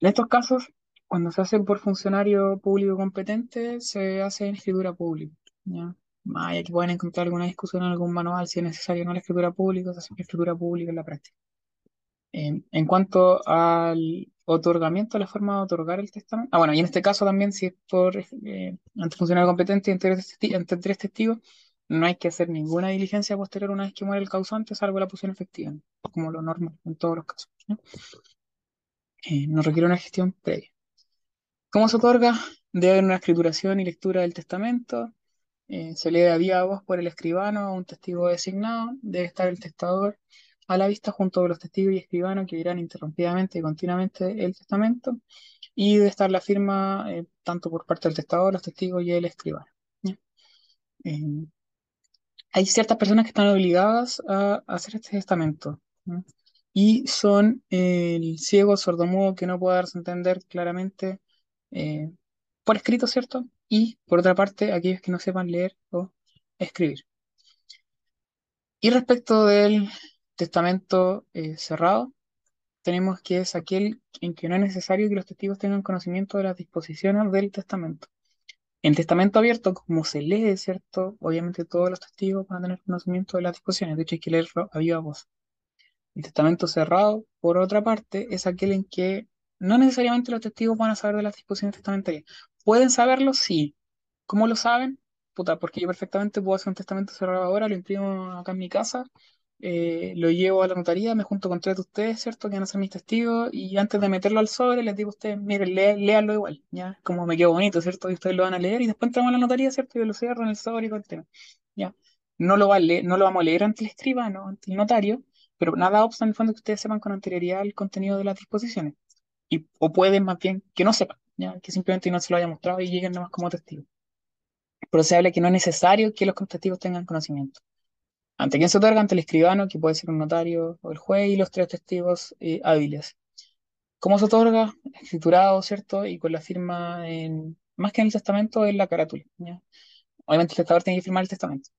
En estos casos, cuando se hace por funcionario público competente, se hace en escritura pública. ¿ya? Que pueden encontrar alguna discusión en algún manual si es necesario no la escritura pública, se hace en escritura pública en la práctica. En, cuanto al otorgamiento, la forma de otorgar el testamento. Ah, bueno, y en este caso también, si es por eh, ante funcionario competente y entre tres, testigos, no hay que hacer ninguna diligencia posterior una vez que muere el causante, salvo la posición efectiva, como lo normal en todos los casos. ¿ya? Eh, no requiere una gestión previa. ¿Cómo se otorga? Debe haber una escrituración y lectura del testamento. eh, se lee a viva voz por el escribano a un testigo designado. Debe estar el testador a la vista junto con los testigos y escribano que dirán interrumpidamente y continuamente el testamento. Y debe estar la firma eh, tanto por parte del testador, los testigos y el escribano. ¿ya? Eh, hay ciertas personas que están obligadas a hacer este testamento. Y son el ciego, sordomudo, que no puede darse a entender claramente eh, por escrito, ¿cierto? Y por otra parte, aquellos que no sepan leer o escribir. Y respecto del testamento eh, cerrado, tenemos que es aquel en que no es necesario que los testigos tengan conocimiento de las disposiciones del testamento. En testamento abierto, como se lee, ¿cierto? Obviamente todos los testigos van a tener conocimiento de las disposiciones, de hecho hay que leerlo a viva voz. El testamento cerrado, por otra parte, es aquel en que no necesariamente los testigos van a saber de las disposiciones testamentarias. ¿Pueden saberlo? Sí. ¿Cómo lo saben? Puta, porque yo perfectamente puedo hacer un testamento cerrado ahora, lo imprimo acá en mi casa eh, lo llevo a la notaría, me junto con tres de ustedes, ¿cierto? Que van a ser mis testigos, y antes de meterlo al sobre, les digo a ustedes, miren, lé- léanlo igual, ¿ya? Como me quedó bonito, ¿cierto? Y ustedes lo van a leer, y después entramos a la notaría, ¿cierto? Y lo cierro en el sobre y todo el tema, ¿ya? No lo, va a leer- no lo vamos a leer ante el escribano, ante el notario, pero nada obsta en el fondo que ustedes sepan con anterioridad el contenido de las disposiciones, y, o pueden más bien que no sepan, ¿ya? Que simplemente no se lo haya mostrado y lleguen nomás como testigos. Pero se habla que no es necesario que los testigos tengan conocimiento. ¿Ante quién se otorga? Ante el escribano, que puede ser un notario o el juez, y los tres testigos eh, hábiles. ¿Cómo se otorga? Escriturado, ¿cierto? Y con la firma, en, más que en el testamento, en la carátula. ¿ya? Obviamente el testador tiene que firmar el testamento.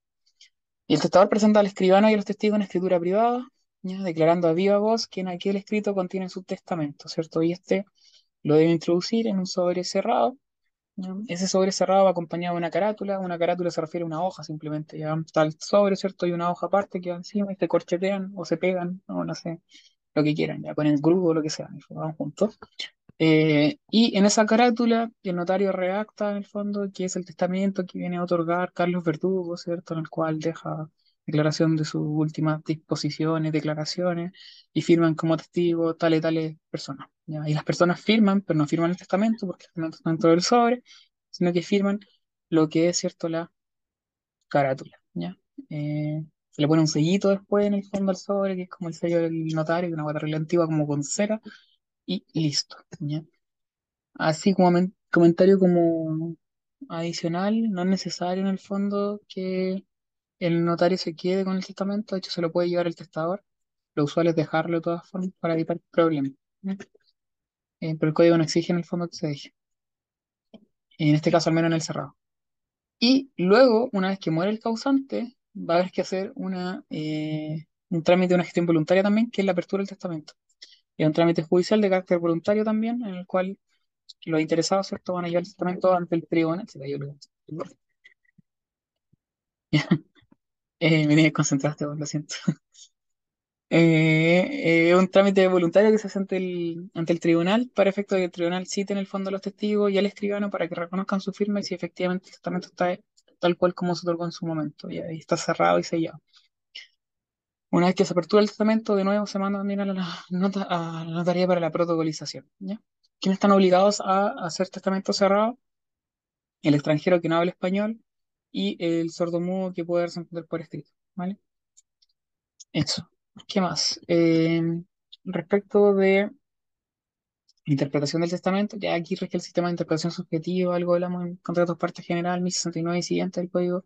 Y el testador presenta al escribano y a los testigos una escritura privada, ¿ya? declarando a viva voz que en aquel escrito contiene su testamento, ¿cierto? Y este lo debe introducir en un sobre cerrado, ¿ya? Ese sobre cerrado va acompañado de una carátula. Una carátula se refiere a una hoja simplemente. Ya está el sobre, ¿cierto? Y una hoja aparte que va encima y se corchetean o se pegan, o no sé, lo que quieran, ya con el grupo o lo que sea, van juntos. Eh, y en esa carátula, el notario redacta en el fondo que es el testamento que viene a otorgar Carlos Verdugo, ¿cierto? En el cual deja declaración de sus últimas disposiciones, declaraciones, y firman como testigo tales y tales personas. ¿ya? Y las personas firman, pero no firman el testamento, porque testamento está dentro del sobre, sino que firman lo que es, ¿cierto? La carátula. ¿ya? Eh, se le pone un sellito después en el fondo al sobre, que es como el sello del notario, una guatarrilla antigua como con cera, y listo. ¿ya? Así como men- comentario como adicional, no es necesario en el fondo que el notario se quede con el testamento, de hecho se lo puede llevar el testador. Lo usual es dejarlo de todas formas para evitar problemas. Eh, pero el código no exige en el fondo que se deje. En este caso, al menos en el cerrado. Y luego, una vez que muere el causante, va a haber que hacer una, eh, un trámite de una gestión voluntaria también, que es la apertura del testamento. Es un trámite judicial de carácter voluntario también, en el cual los interesados, ¿cierto?, van a llevar el testamento ante el tribunal. Se cayó el- Eh, me tienes lo siento. Eh, eh, un trámite voluntario que se hace ante el, ante el tribunal para efecto de que el tribunal cite en el fondo a los testigos y al escribano para que reconozcan su firma y si efectivamente el testamento está tal cual como se otorgó en su momento. Y ahí está cerrado y sellado. Una vez que se apertura el testamento, de nuevo se manda también a la, nota, a la notaría para la protocolización. ¿ya? ¿Quiénes están obligados a hacer testamento cerrado? El extranjero que no habla español y el sordomudo que puede darse por escrito. ¿vale? Eso. ¿Qué más? Eh, respecto de interpretación del testamento, ya aquí rige el sistema de interpretación subjetiva, algo hablamos en contratos parte general, 1069 y siguiente del Código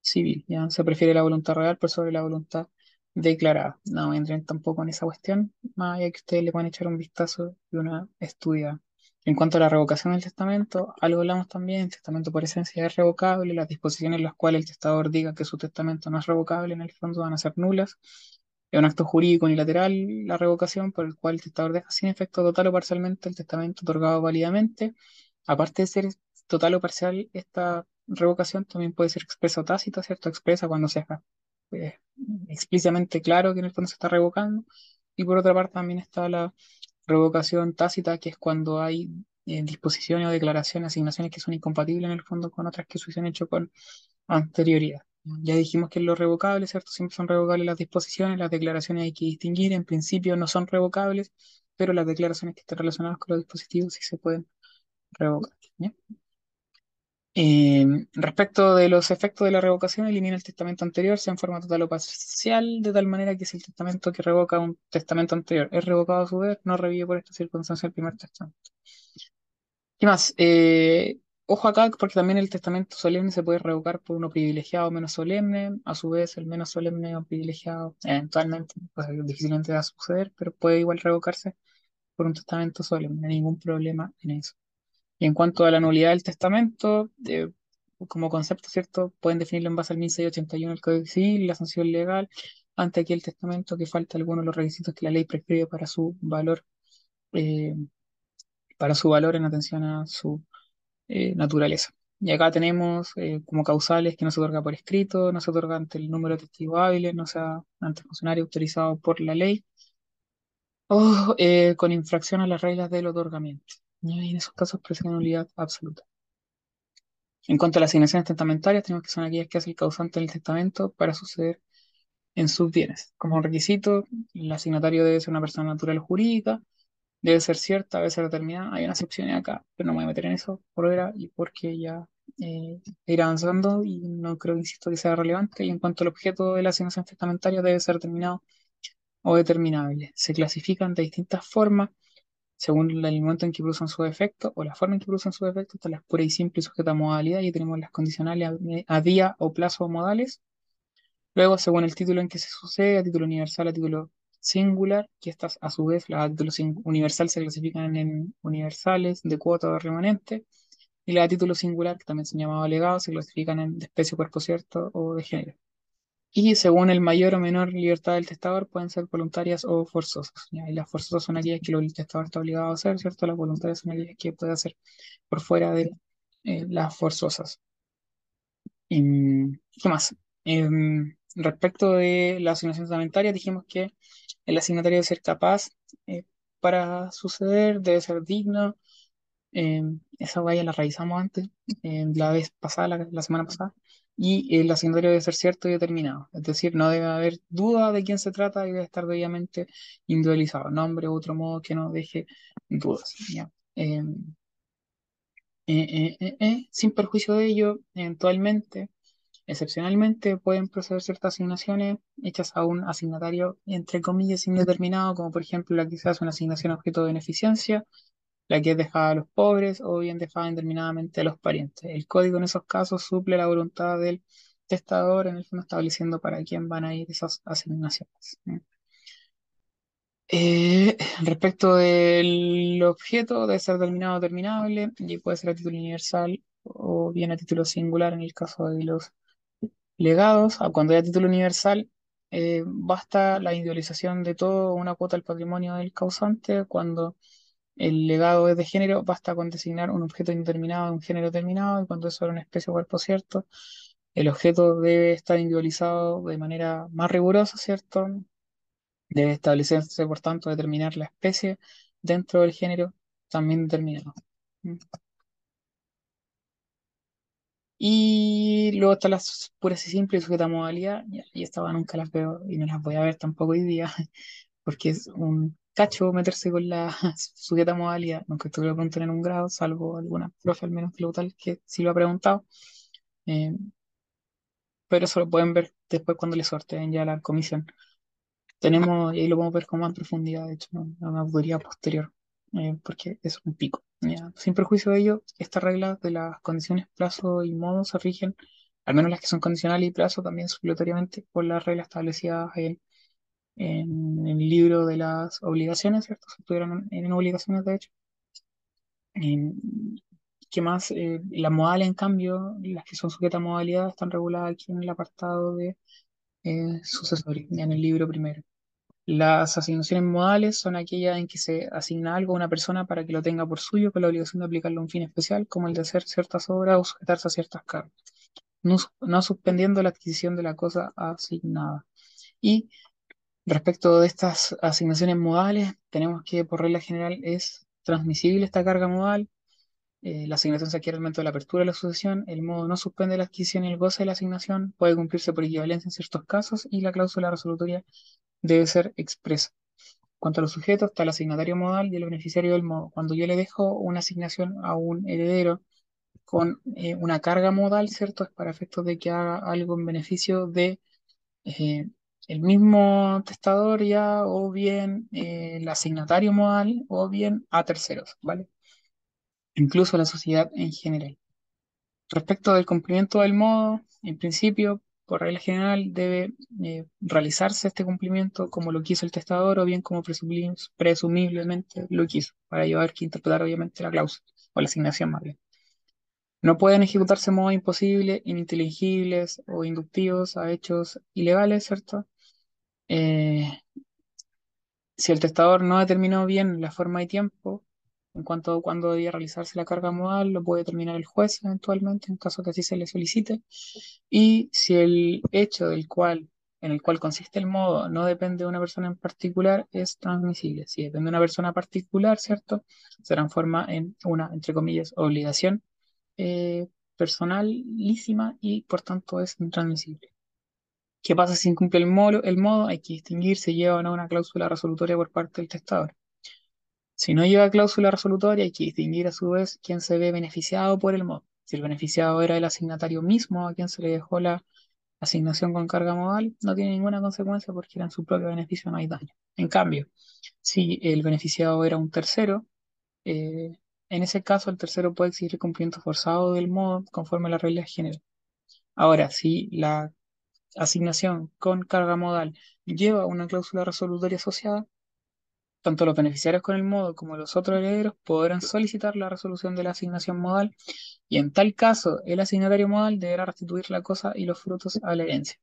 Civil. Ya se prefiere la voluntad real por sobre la voluntad declarada. No entren tampoco en esa cuestión, más allá que ustedes le pueden echar un vistazo y una estudiada. En cuanto a la revocación del testamento, algo hablamos también, el testamento por esencia es revocable, las disposiciones en las cuales el testador diga que su testamento no es revocable en el fondo van a ser nulas. Es un acto jurídico unilateral la revocación por el cual el testador deja sin efecto total o parcialmente el testamento otorgado válidamente. Aparte de ser total o parcial, esta revocación también puede ser expresa o tácita, ¿cierto? Expresa cuando se deja eh, explícitamente claro que en el fondo se está revocando. Y por otra parte también está la revocación tácita, que es cuando hay eh, disposiciones o declaraciones, asignaciones que son incompatibles en el fondo con otras que se hubiesen hecho con anterioridad. Ya dijimos que lo revocable, ¿cierto? Siempre son revocables las disposiciones, las declaraciones hay que distinguir, en principio no son revocables, pero las declaraciones que estén relacionadas con los dispositivos sí se pueden revocar. Eh, respecto de los efectos de la revocación, elimina el testamento anterior, sea en forma total o parcial, de tal manera que si el testamento que revoca un testamento anterior es revocado a su vez, no revive por esta circunstancia el primer testamento. ¿Qué más? Eh, ojo acá, porque también el testamento solemne se puede revocar por uno privilegiado o menos solemne, a su vez el menos solemne o privilegiado, eventualmente, difícilmente va a suceder, pero puede igual revocarse por un testamento solemne, ningún problema en eso. Y en cuanto a la nulidad del testamento, como concepto, ¿cierto? Pueden definirlo en base al 1681 del Código Civil, la sanción legal, ante aquí el testamento que falta algunos de los requisitos que la ley prescribe para su valor, eh, para su valor en atención a su eh, naturaleza. Y acá tenemos eh, como causales que no se otorga por escrito, no se otorga ante el número de testigos hábiles, no sea ante el funcionario autorizado por la ley, o con infracción a las reglas del otorgamiento. Y en esos casos presenta nulidad absoluta. En cuanto a las asignaciones testamentarias, tenemos que son aquellas que hace el causante en el testamento para suceder en sus bienes. Como requisito, el asignatario debe ser una persona natural o jurídica, debe ser cierta, debe ser determinada. Hay unas excepciones acá, pero no me voy a meter en eso por ahora y porque ya eh, ir avanzando y no creo, insisto, que sea relevante. Y en cuanto al objeto de la asignación testamentaria, debe ser determinado o determinable. Se clasifican de distintas formas según el momento en que producen su efecto o la forma en que producen su efecto, están las puras y simples sujetas modalidad y tenemos las condicionales a, a día o plazo modales. Luego, según el título en que se sucede, a título universal, a título singular, que estas a su vez, las a título universal se clasifican en universales, de cuota o remanente, y las a título singular, que también se llama legado, se clasifican en de especie, cuerpo cierto o de género. Y según el mayor o menor libertad del testador, pueden ser voluntarias o forzosas. Y las forzosas son aquellas que el testador está obligado a hacer, ¿cierto? Las voluntarias son aquellas que puede hacer por fuera de eh, las forzosas. ¿Qué más? Em, respecto de la asignación testamentaria, dijimos que el asignatario debe ser capaz eh, para suceder, debe ser digno. Em, esa ya la revisamos antes, la vez pasada, la, semana pasada. Y el asignatario debe ser cierto y determinado. Es decir, no debe haber duda de quién se trata y debe estar debidamente individualizado. Nombre u otro modo que no deje dudas. Em, eh, eh, eh, sin perjuicio de ello, eventualmente Excepcionalmente pueden proceder ciertas asignaciones hechas a un asignatario entre comillas indeterminado, como por ejemplo la que se hace una asignación objeto de beneficencia, la que es dejada a los pobres o bien dejada indeterminadamente a los parientes. El código en esos casos suple la voluntad del testador, en el fondo estableciendo para quién van a ir esas asignaciones. Eh, respecto del objeto, debe ser determinado o terminable y puede ser a título universal o bien a título singular en el caso de los legados, a cuando haya título universal, eh, basta la individualización de todo una cuota del patrimonio del causante. Cuando el legado es de género, basta con designar un objeto indeterminado de un género determinado, y cuando es una especie o cuerpo cierto, el objeto debe estar individualizado de manera más rigurosa, ¿cierto? Debe establecerse, por tanto, determinar la especie dentro del género también determinado. Y luego están las puras y simples sujeta modalidad. Y esta nunca las veo y no las voy a ver tampoco hoy día, porque es un cacho meterse con la sujeta modalidad. Nunca estuve lo preguntar en un grado, salvo alguna profe, al menos que lo tal, que sí lo ha preguntado. Eh, pero eso lo pueden ver después cuando le sorteen ya la comisión. Tenemos, y ahí lo podemos ver con más profundidad, de hecho, una auditoría posterior, eh, porque es un pico. Sin perjuicio de ello, estas reglas de las condiciones, plazo y modo se rigen, al menos las que son condicionales y plazo, también supletoriamente por las reglas establecidas en, el libro de las obligaciones, ¿cierto? Se tuvieron en, obligaciones, de hecho. ¿Qué más? Eh, las modales, en cambio, las que son sujetas a modalidad, están reguladas aquí en el apartado de eh, sucesores, en el libro primero. Las asignaciones modales son aquellas en que se asigna algo a una persona para que lo tenga por suyo con la obligación de aplicarlo a un fin especial, como el de hacer ciertas obras o sujetarse a ciertas cargas, no, suspendiendo la adquisición de la cosa asignada. Y respecto de estas asignaciones modales, tenemos que por regla general es transmisible esta carga modal, eh, la asignación se adquiere al momento de la apertura de la sucesión, el modo no suspende la adquisición y el goce de la asignación, puede cumplirse por equivalencia en ciertos casos y la cláusula resolutoria debe ser expresa. Cuanto a los sujetos, está el asignatario modal y el beneficiario del modo. Cuando yo le dejo una asignación a un heredero con eh, una carga modal, ¿cierto? Es para efectos de que haga algo en beneficio de eh, el mismo testador ya, o bien eh, el asignatario modal, o bien a terceros, ¿vale? Incluso la sociedad en general. Respecto del cumplimiento del modo, en principio, por regla general, debe eh, realizarse este cumplimiento como lo quiso el testador o bien como presumiblemente lo quiso, para ello haber que interpretar obviamente la cláusula o la asignación más bien. No pueden ejecutarse modos imposibles, ininteligibles o inductivos a hechos ilegales, ¿cierto? Eh, si el testador no determinó bien la forma y tiempo en cuanto a cuándo debía realizarse la carga modal, lo puede determinar el juez eventualmente, en caso que así se le solicite. Y si el hecho del cual, en el cual consiste el modo no depende de una persona en particular, es transmisible. Si depende de una persona particular, ¿cierto? Se transforma en una, entre comillas, obligación eh, personalísima y por tanto es intransmisible. ¿Qué pasa si incumple el modo? El modo hay que distinguir si lleva o no una cláusula resolutoria por parte del testador. Si no lleva cláusula resolutoria, hay que distinguir a su vez quién se ve beneficiado por el modo. Si el beneficiado era el asignatario mismo a quien se le dejó la asignación con carga modal, no tiene ninguna consecuencia porque era en su propio beneficio, no hay daño. En cambio, si el beneficiado era un tercero, eh, en ese caso el tercero puede exigir cumplimiento forzado del modo conforme a la regla género. Ahora, si la asignación con carga modal lleva una cláusula resolutoria asociada, tanto los beneficiarios con el modo como los otros herederos podrán solicitar la resolución de la asignación modal y en tal caso el asignatario modal deberá restituir la cosa y los frutos a la herencia.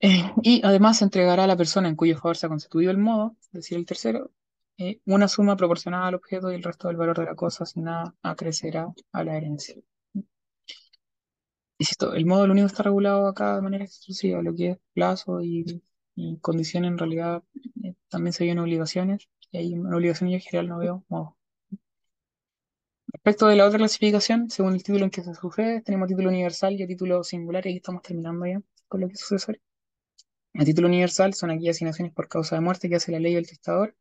Eh, y además entregará a la persona en cuyo favor se ha constituido el modo, es decir, el tercero, eh, una suma proporcionada al objeto y el resto del valor de la cosa asignada acrecerá a la herencia. Insisto, el modo lo único está regulado acá de manera exclusiva, lo que es plazo y, y condición en realidad eh, también se vienen obligaciones, y hay una obligación yo en general no veo modo. Respecto de la otra clasificación, según el título en que se sucede, tenemos título universal y título singular, y aquí estamos terminando ya con lo que es sucesorio. Título universal son aquellas asignaciones por causa de muerte que hace la ley o el testador,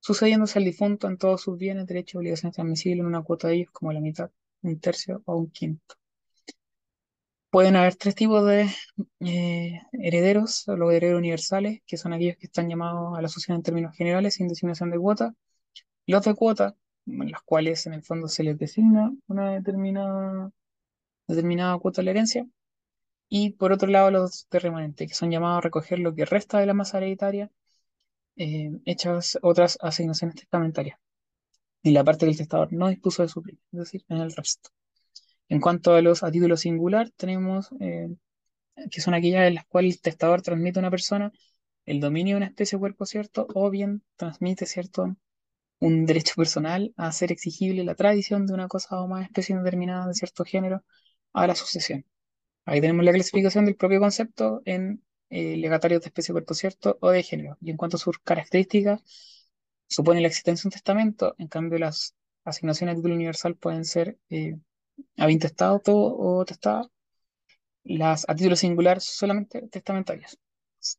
sucediéndose al difunto en todos sus bienes, derechos y obligaciones transmisibles en una cuota de ellos como la mitad, un tercio o un quinto. Pueden haber tres tipos de eh, herederos, los herederos universales, que son aquellos que están llamados a la sucesión en términos generales sin designación de cuota. Los de cuota, en los cuales en el fondo se les designa una determinada, cuota de la herencia. Y por otro lado, los de remanente, que son llamados a recoger lo que resta de la masa hereditaria, eh, hechas otras asignaciones testamentarias. Y la parte que el testador no dispuso de suplir, es decir, en el resto. En cuanto a los a título singular, tenemos eh, que son aquellas en las cuales el testador transmite a una persona el dominio de una especie o cuerpo cierto, o bien transmite cierto un derecho personal a hacer exigible la tradición de una cosa o más especie determinada de cierto género a la sucesión. Ahí tenemos la clasificación del propio concepto en eh, legatarios de especie, cuerpo cierto o de género. Y en cuanto a sus características, supone la existencia de un testamento, en cambio las asignaciones a título universal pueden ser eh, a intestado todo o testado, las a título singular solamente testamentarias.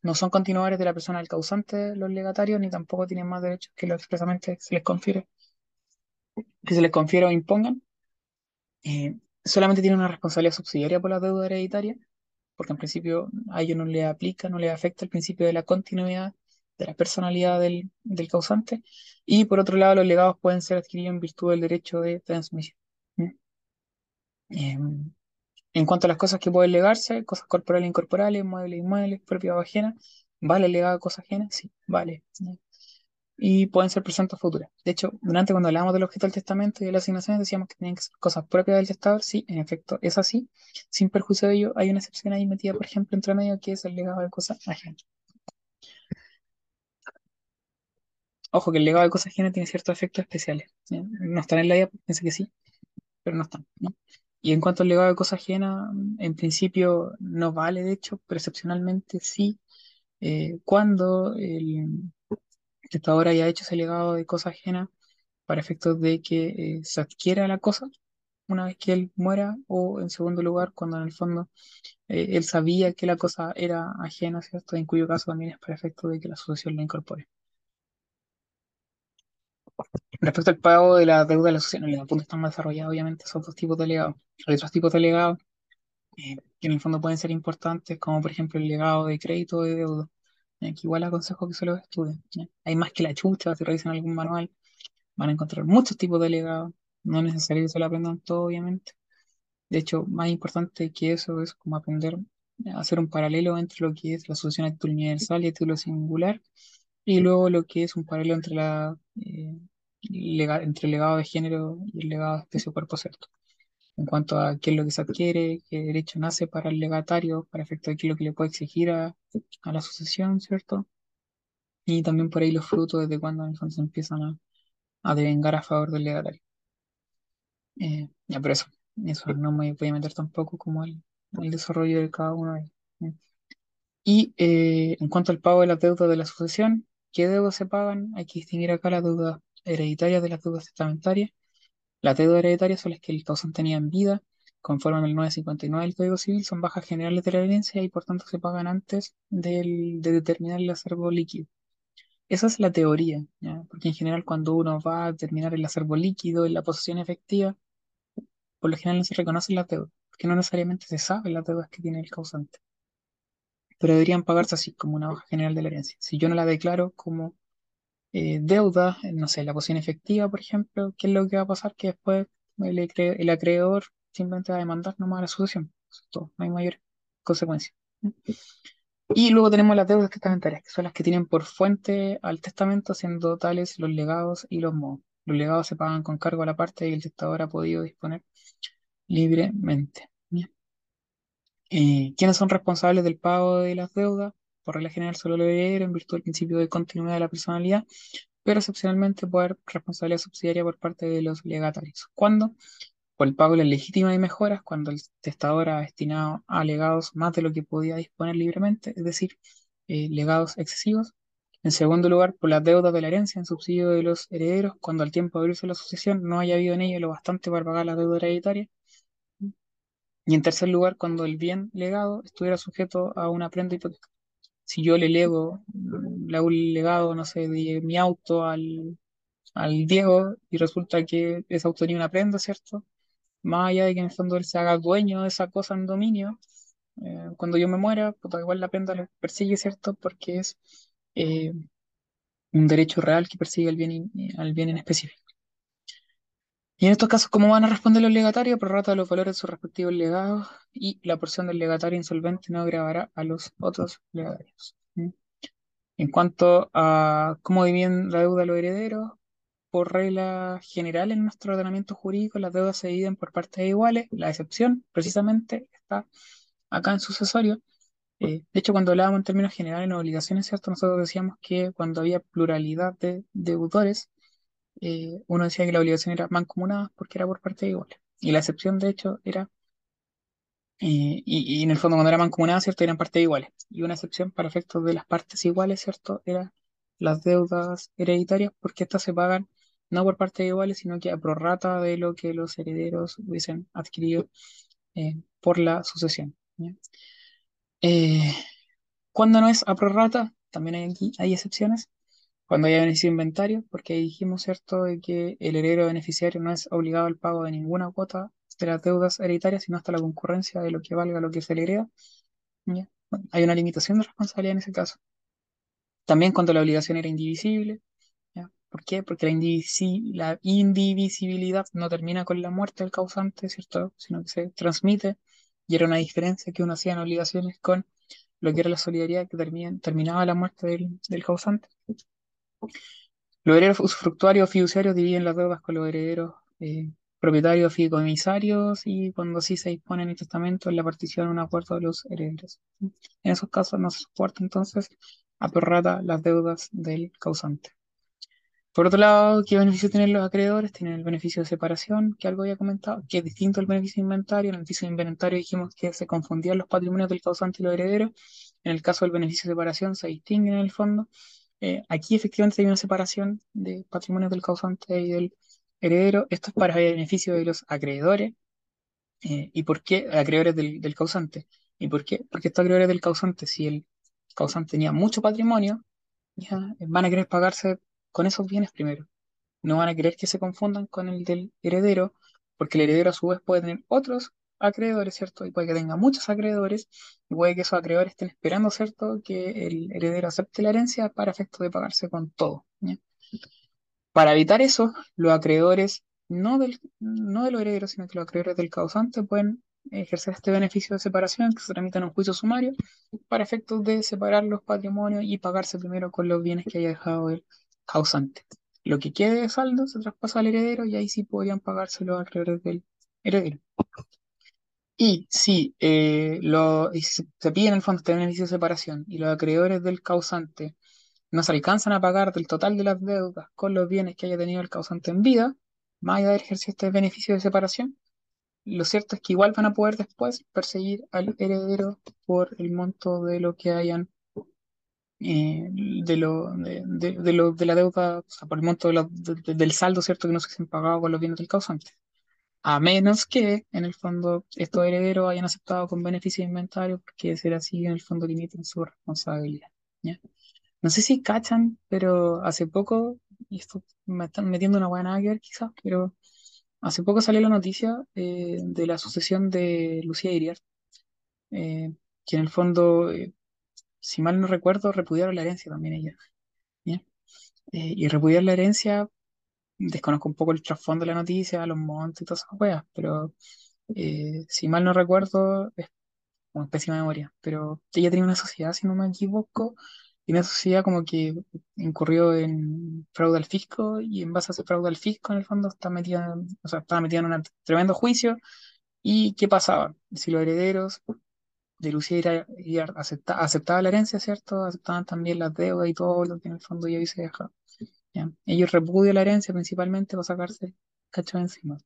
No son continuadores de la persona del causante los legatarios, ni tampoco tienen más derechos que lo expresamente se les confiere, que se les confiera o impongan. Eh, solamente tienen una responsabilidad subsidiaria por la deuda hereditaria, porque en principio a ellos no le aplica, no le afecta el principio de la continuidad de la personalidad del, del causante, y por otro lado los legados pueden ser adquiridos en virtud del derecho de transmisión. Eh, en cuanto a las cosas que pueden legarse, cosas corporales e incorporales, muebles inmuebles, propiedad ajena, ¿vale legado cosas ajenas? Sí, vale. Y pueden ser presentes o futuras. De hecho, durante cuando hablábamos del objeto del testamento y de las asignaciones, decíamos que tenían que ser cosas propias del testador. Sí, en efecto, es así. Sin perjuicio de ello, hay una excepción ahí metida, por ejemplo, entre medio, que es el legado de cosas ajenas. Ojo que el legado de cosas ajenas tiene ciertos efectos especiales. No están en la idea, pensé que sí, pero no están. ¿no? Y en cuanto al legado de cosas ajenas, en principio no vale, de hecho, pero excepcionalmente sí, eh, cuando el testador haya hecho ese legado de cosas ajenas para efectos de que eh, se adquiera la cosa una vez que él muera, o en segundo lugar, cuando en el fondo eh, él sabía que la cosa era ajena, ¿cierto? En cuyo caso también es para efectos de que la sucesión la incorpore. Respecto al pago de la deuda de la asociación, en el punto están más desarrollados, obviamente, esos dos tipos de legados. Hay otros tipos de legados eh, que en el fondo pueden ser importantes, como por ejemplo el legado de crédito o de deuda, eh, igual aconsejo que se los estudien. Hay más que la chucha, si revisan algún manual, van a encontrar muchos tipos de legados. No es necesario que se lo aprendan todo, obviamente. De hecho, más importante que eso es como aprender a hacer un paralelo entre lo que es la asociación a universal y a título singular, y luego lo que es un paralelo entre la eh, entre el legado de género y el legado de especie cuerpo cierto. En cuanto a qué es lo que se adquiere, qué derecho nace para el legatario, para efecto de qué es lo que le puede exigir a, la sucesión, ¿cierto? Y también por ahí los frutos desde cuando en se empiezan a, a devengar a favor del legatario. Eh, ya, pero eso, eso no me voy a meter tampoco como el, el desarrollo de cada uno de ellos. Y eh, en cuanto al pago de las deudas de la sucesión, ¿qué deudas se pagan? Hay que distinguir acá las deudas hereditarias de las deudas testamentarias. Las deudas hereditarias son las que el causante tenía en vida conforme al 959 del Código Civil, son bajas generales de la herencia y por tanto se pagan antes del- de determinar el acervo líquido. Esa es la teoría. Porque en general cuando uno va a determinar el acervo líquido en la posesión efectiva, por lo general no se reconocen las deudas, porque no necesariamente se sabe las deudas que tiene el causante. Pero deberían pagarse así, como una baja general de la herencia. Si yo no la declaro como eh, deuda, eh, no sé, la posición efectiva, por ejemplo, ¿qué es lo que va a pasar? Que después el, acre- el acreedor simplemente va a demandar nomás a la sucesión. Eso es todo, no hay mayor consecuencia. Y luego tenemos las deudas testamentarias, que son las que tienen por fuente al testamento, siendo tales los legados y los modos. Los legados se pagan con cargo a la parte y el testador ha podido disponer libremente. Eh, ¿quiénes son responsables del pago de las deudas? Por regla general, solo el heredero, en virtud del principio de continuidad de la personalidad, pero excepcionalmente puede haber responsabilidad subsidiaria por parte de los legatarios. ¿Cuándo? Por el pago de las legítimas y mejoras, cuando el testador ha destinado a legados más de lo que podía disponer libremente, es decir, eh, legados excesivos. En segundo lugar, por las deudas de la herencia en subsidio de los herederos, cuando al tiempo de abrirse la sucesión no haya habido en ella lo bastante para pagar la deuda hereditaria. Y en tercer lugar, cuando el bien legado estuviera sujeto a una prenda hipoteca. Si yo le lego, le hago un legado, no sé, de mi auto al, al Diego y resulta que esa auto tenía una prenda, ¿cierto? Más allá de que en el fondo él se haga dueño de esa cosa en dominio, eh, cuando yo me muera, puta, igual la prenda lo persigue, ¿cierto? Porque es eh, un derecho real que persigue el bien, al bien en específico. Y en estos casos, ¿cómo van a responder los legatarios? Prorrata los valores de sus respectivos legados y la porción del legatario insolvente no agravará a los otros legatarios. En cuanto a cómo dividen la deuda a los herederos, por regla general en nuestro ordenamiento jurídico, las deudas se dividen por partes iguales. La excepción, precisamente, está acá en sucesorio. Eh, de hecho, cuando hablábamos en términos generales en obligaciones, ¿cierto? Nosotros decíamos que cuando había pluralidad de deudores, eh, uno decía que la obligación era mancomunada porque era por partes iguales. Y la excepción, de hecho, era, eh, y, y en el fondo cuando era mancomunada, ¿cierto? Eran partes iguales. Y una excepción para efectos de las partes iguales, ¿cierto? Eran las deudas hereditarias porque estas se pagan no por partes iguales, sino que a prorrata de lo que los herederos hubiesen adquirido eh, por la sucesión. Eh, cuando no es a prorrata, también hay aquí hay excepciones. Cuando beneficio de inventario, porque dijimos, ¿cierto?, de que el heredero beneficiario no es obligado al pago de ninguna cuota de las deudas hereditarias, sino hasta la concurrencia de lo que valga lo que se le hereda. ¿ya? Bueno, hay una limitación de responsabilidad en ese caso. También cuando la obligación era indivisible. ¿ya? ¿Por qué? Porque la, indivisi- la indivisibilidad no termina con la muerte del causante, ¿cierto? Sino que se transmite y era una diferencia que uno hacía en obligaciones con lo que era la solidaridad que termina- terminaba la muerte del, del causante. Los herederos usufructuarios o fiduciarios dividen las deudas con los herederos eh, propietarios fideicomisarios y cuando así se dispone en el testamento en la partición un acuerdo de los herederos. En esos casos no se soporta entonces a prorrata las deudas del causante. Por otro lado, ¿qué beneficio tienen los acreedores? Tienen el beneficio de separación, que algo había comentado, que es distinto al beneficio de inventario. En el beneficio de inventario dijimos que se confundían los patrimonios del causante y los herederos. En el caso del beneficio de separación se distinguen en el fondo. Eh, aquí efectivamente hay una separación de patrimonios del causante y del heredero. Esto es para el beneficio de los acreedores. Eh, ¿y por qué? Acreedores del, del causante. ¿Y por qué? Porque estos acreedores del causante, si el causante tenía mucho patrimonio, ya, van a querer pagarse con esos bienes primero. No van a querer que se confundan con el del heredero, porque el heredero a su vez puede tener otros acreedores, ¿cierto? Y puede que tenga muchos acreedores, y puede que esos acreedores estén esperando, ¿cierto? Que el heredero acepte la herencia para efecto de pagarse con todo. Para evitar eso, los acreedores, no, del, no de los herederos, sino que los acreedores del causante pueden ejercer este beneficio de separación que se tramita en un juicio sumario para efectos de separar los patrimonios y pagarse primero con los bienes que haya dejado el causante. Lo que quede de saldo se traspasa al heredero y ahí sí podrían pagarse los acreedores del heredero. Y si, eh, lo, se pide en el fondo este beneficio de separación y los acreedores del causante no se alcanzan a pagar del total de las deudas con los bienes que haya tenido el causante en vida, más allá de ejercer este beneficio de separación, lo cierto es que igual van a poder después perseguir al heredero por el monto de lo que hayan, eh, de, lo, de, lo, de la deuda, o sea, por el monto de- del saldo, ¿cierto? Que no se han pagado con los bienes del causante. A menos que, en el fondo, estos herederos hayan aceptado con beneficio de inventario, porque de ser así, en el fondo limiten su responsabilidad. ¿ya? No sé si cachan, pero hace poco, y esto me están metiendo una buena ver quizás, pero hace poco salió la noticia eh, de la sucesión de Lucía Iriart, eh, que en el fondo, eh, si mal no recuerdo, repudiaron la herencia también ella. ¿ya? Eh, y repudiar la herencia, desconozco un poco el trasfondo de la noticia, los montes y todas esas weas, pero eh, si mal no recuerdo, es una pésima memoria, pero ella tenía una sociedad, si no me equivoco, y una sociedad como que incurrió en fraude al fisco, y en base a ese fraude al fisco, en el fondo, está metida, o sea, estaba metida en un tremendo juicio, y ¿qué pasaba? Si los herederos de Lucía acepta- aceptaban la herencia, ¿cierto? Aceptaban también las deudas y todo lo que en el fondo ya hubiese dejado. Ellos repudian la herencia principalmente para sacarse cacho encima,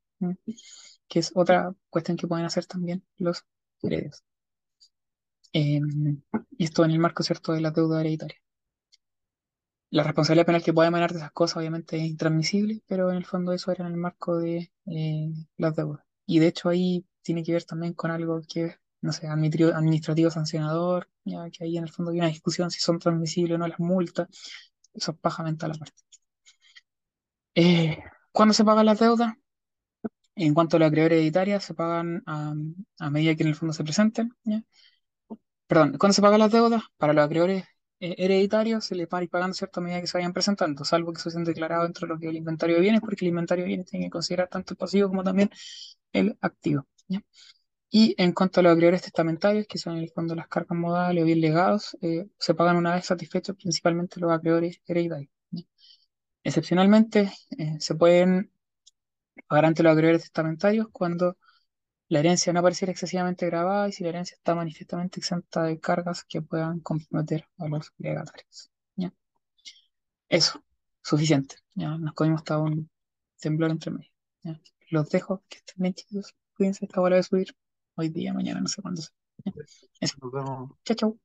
que es otra cuestión que pueden hacer también los herederos. Y esto en el marco, ¿cierto?, de la deuda hereditaria. La responsabilidad penal que puede emanar de esas cosas obviamente es intransmisible, pero en el fondo eso era en el marco de eh, las deudas. Y de hecho ahí tiene que ver también con algo que no sé, administrativo sancionador, ya que ahí en el fondo hay una discusión si son transmisibles o no las multas. Eso es paja mental aparte. Eh, ¿cuándo se pagan las deudas? En cuanto a la acreedora hereditaria, se pagan a, medida que en el fondo se presenten. Perdón, ¿cuándo se pagan las deudas? Para los acreedores eh, hereditarios se les va a ir pagando cierta medida que se vayan presentando, salvo que se sean declarados dentro de lo que es el inventario de bienes, porque el inventario de bienes tiene que considerar tanto el pasivo como también el activo. Y en cuanto a los acreedores testamentarios, que son en el fondo las cargas modales o bien legados, eh, se pagan una vez satisfechos principalmente los acreedores hereditarios. Excepcionalmente, eh, se pueden pagar ante los acreedores testamentarios cuando la herencia no pareciera excesivamente grabada y si la herencia está manifiestamente exenta de cargas que puedan comprometer a los legatarios. ¿ya? Eso, suficiente. Ya nos comimos hasta un temblor entre medio. ¿ya? Los dejo, que estén bien chicos. Cuídense, esta hora de subir hoy día, mañana, no sé cuándo sea. Eso. Nos vemos. Chao, chao.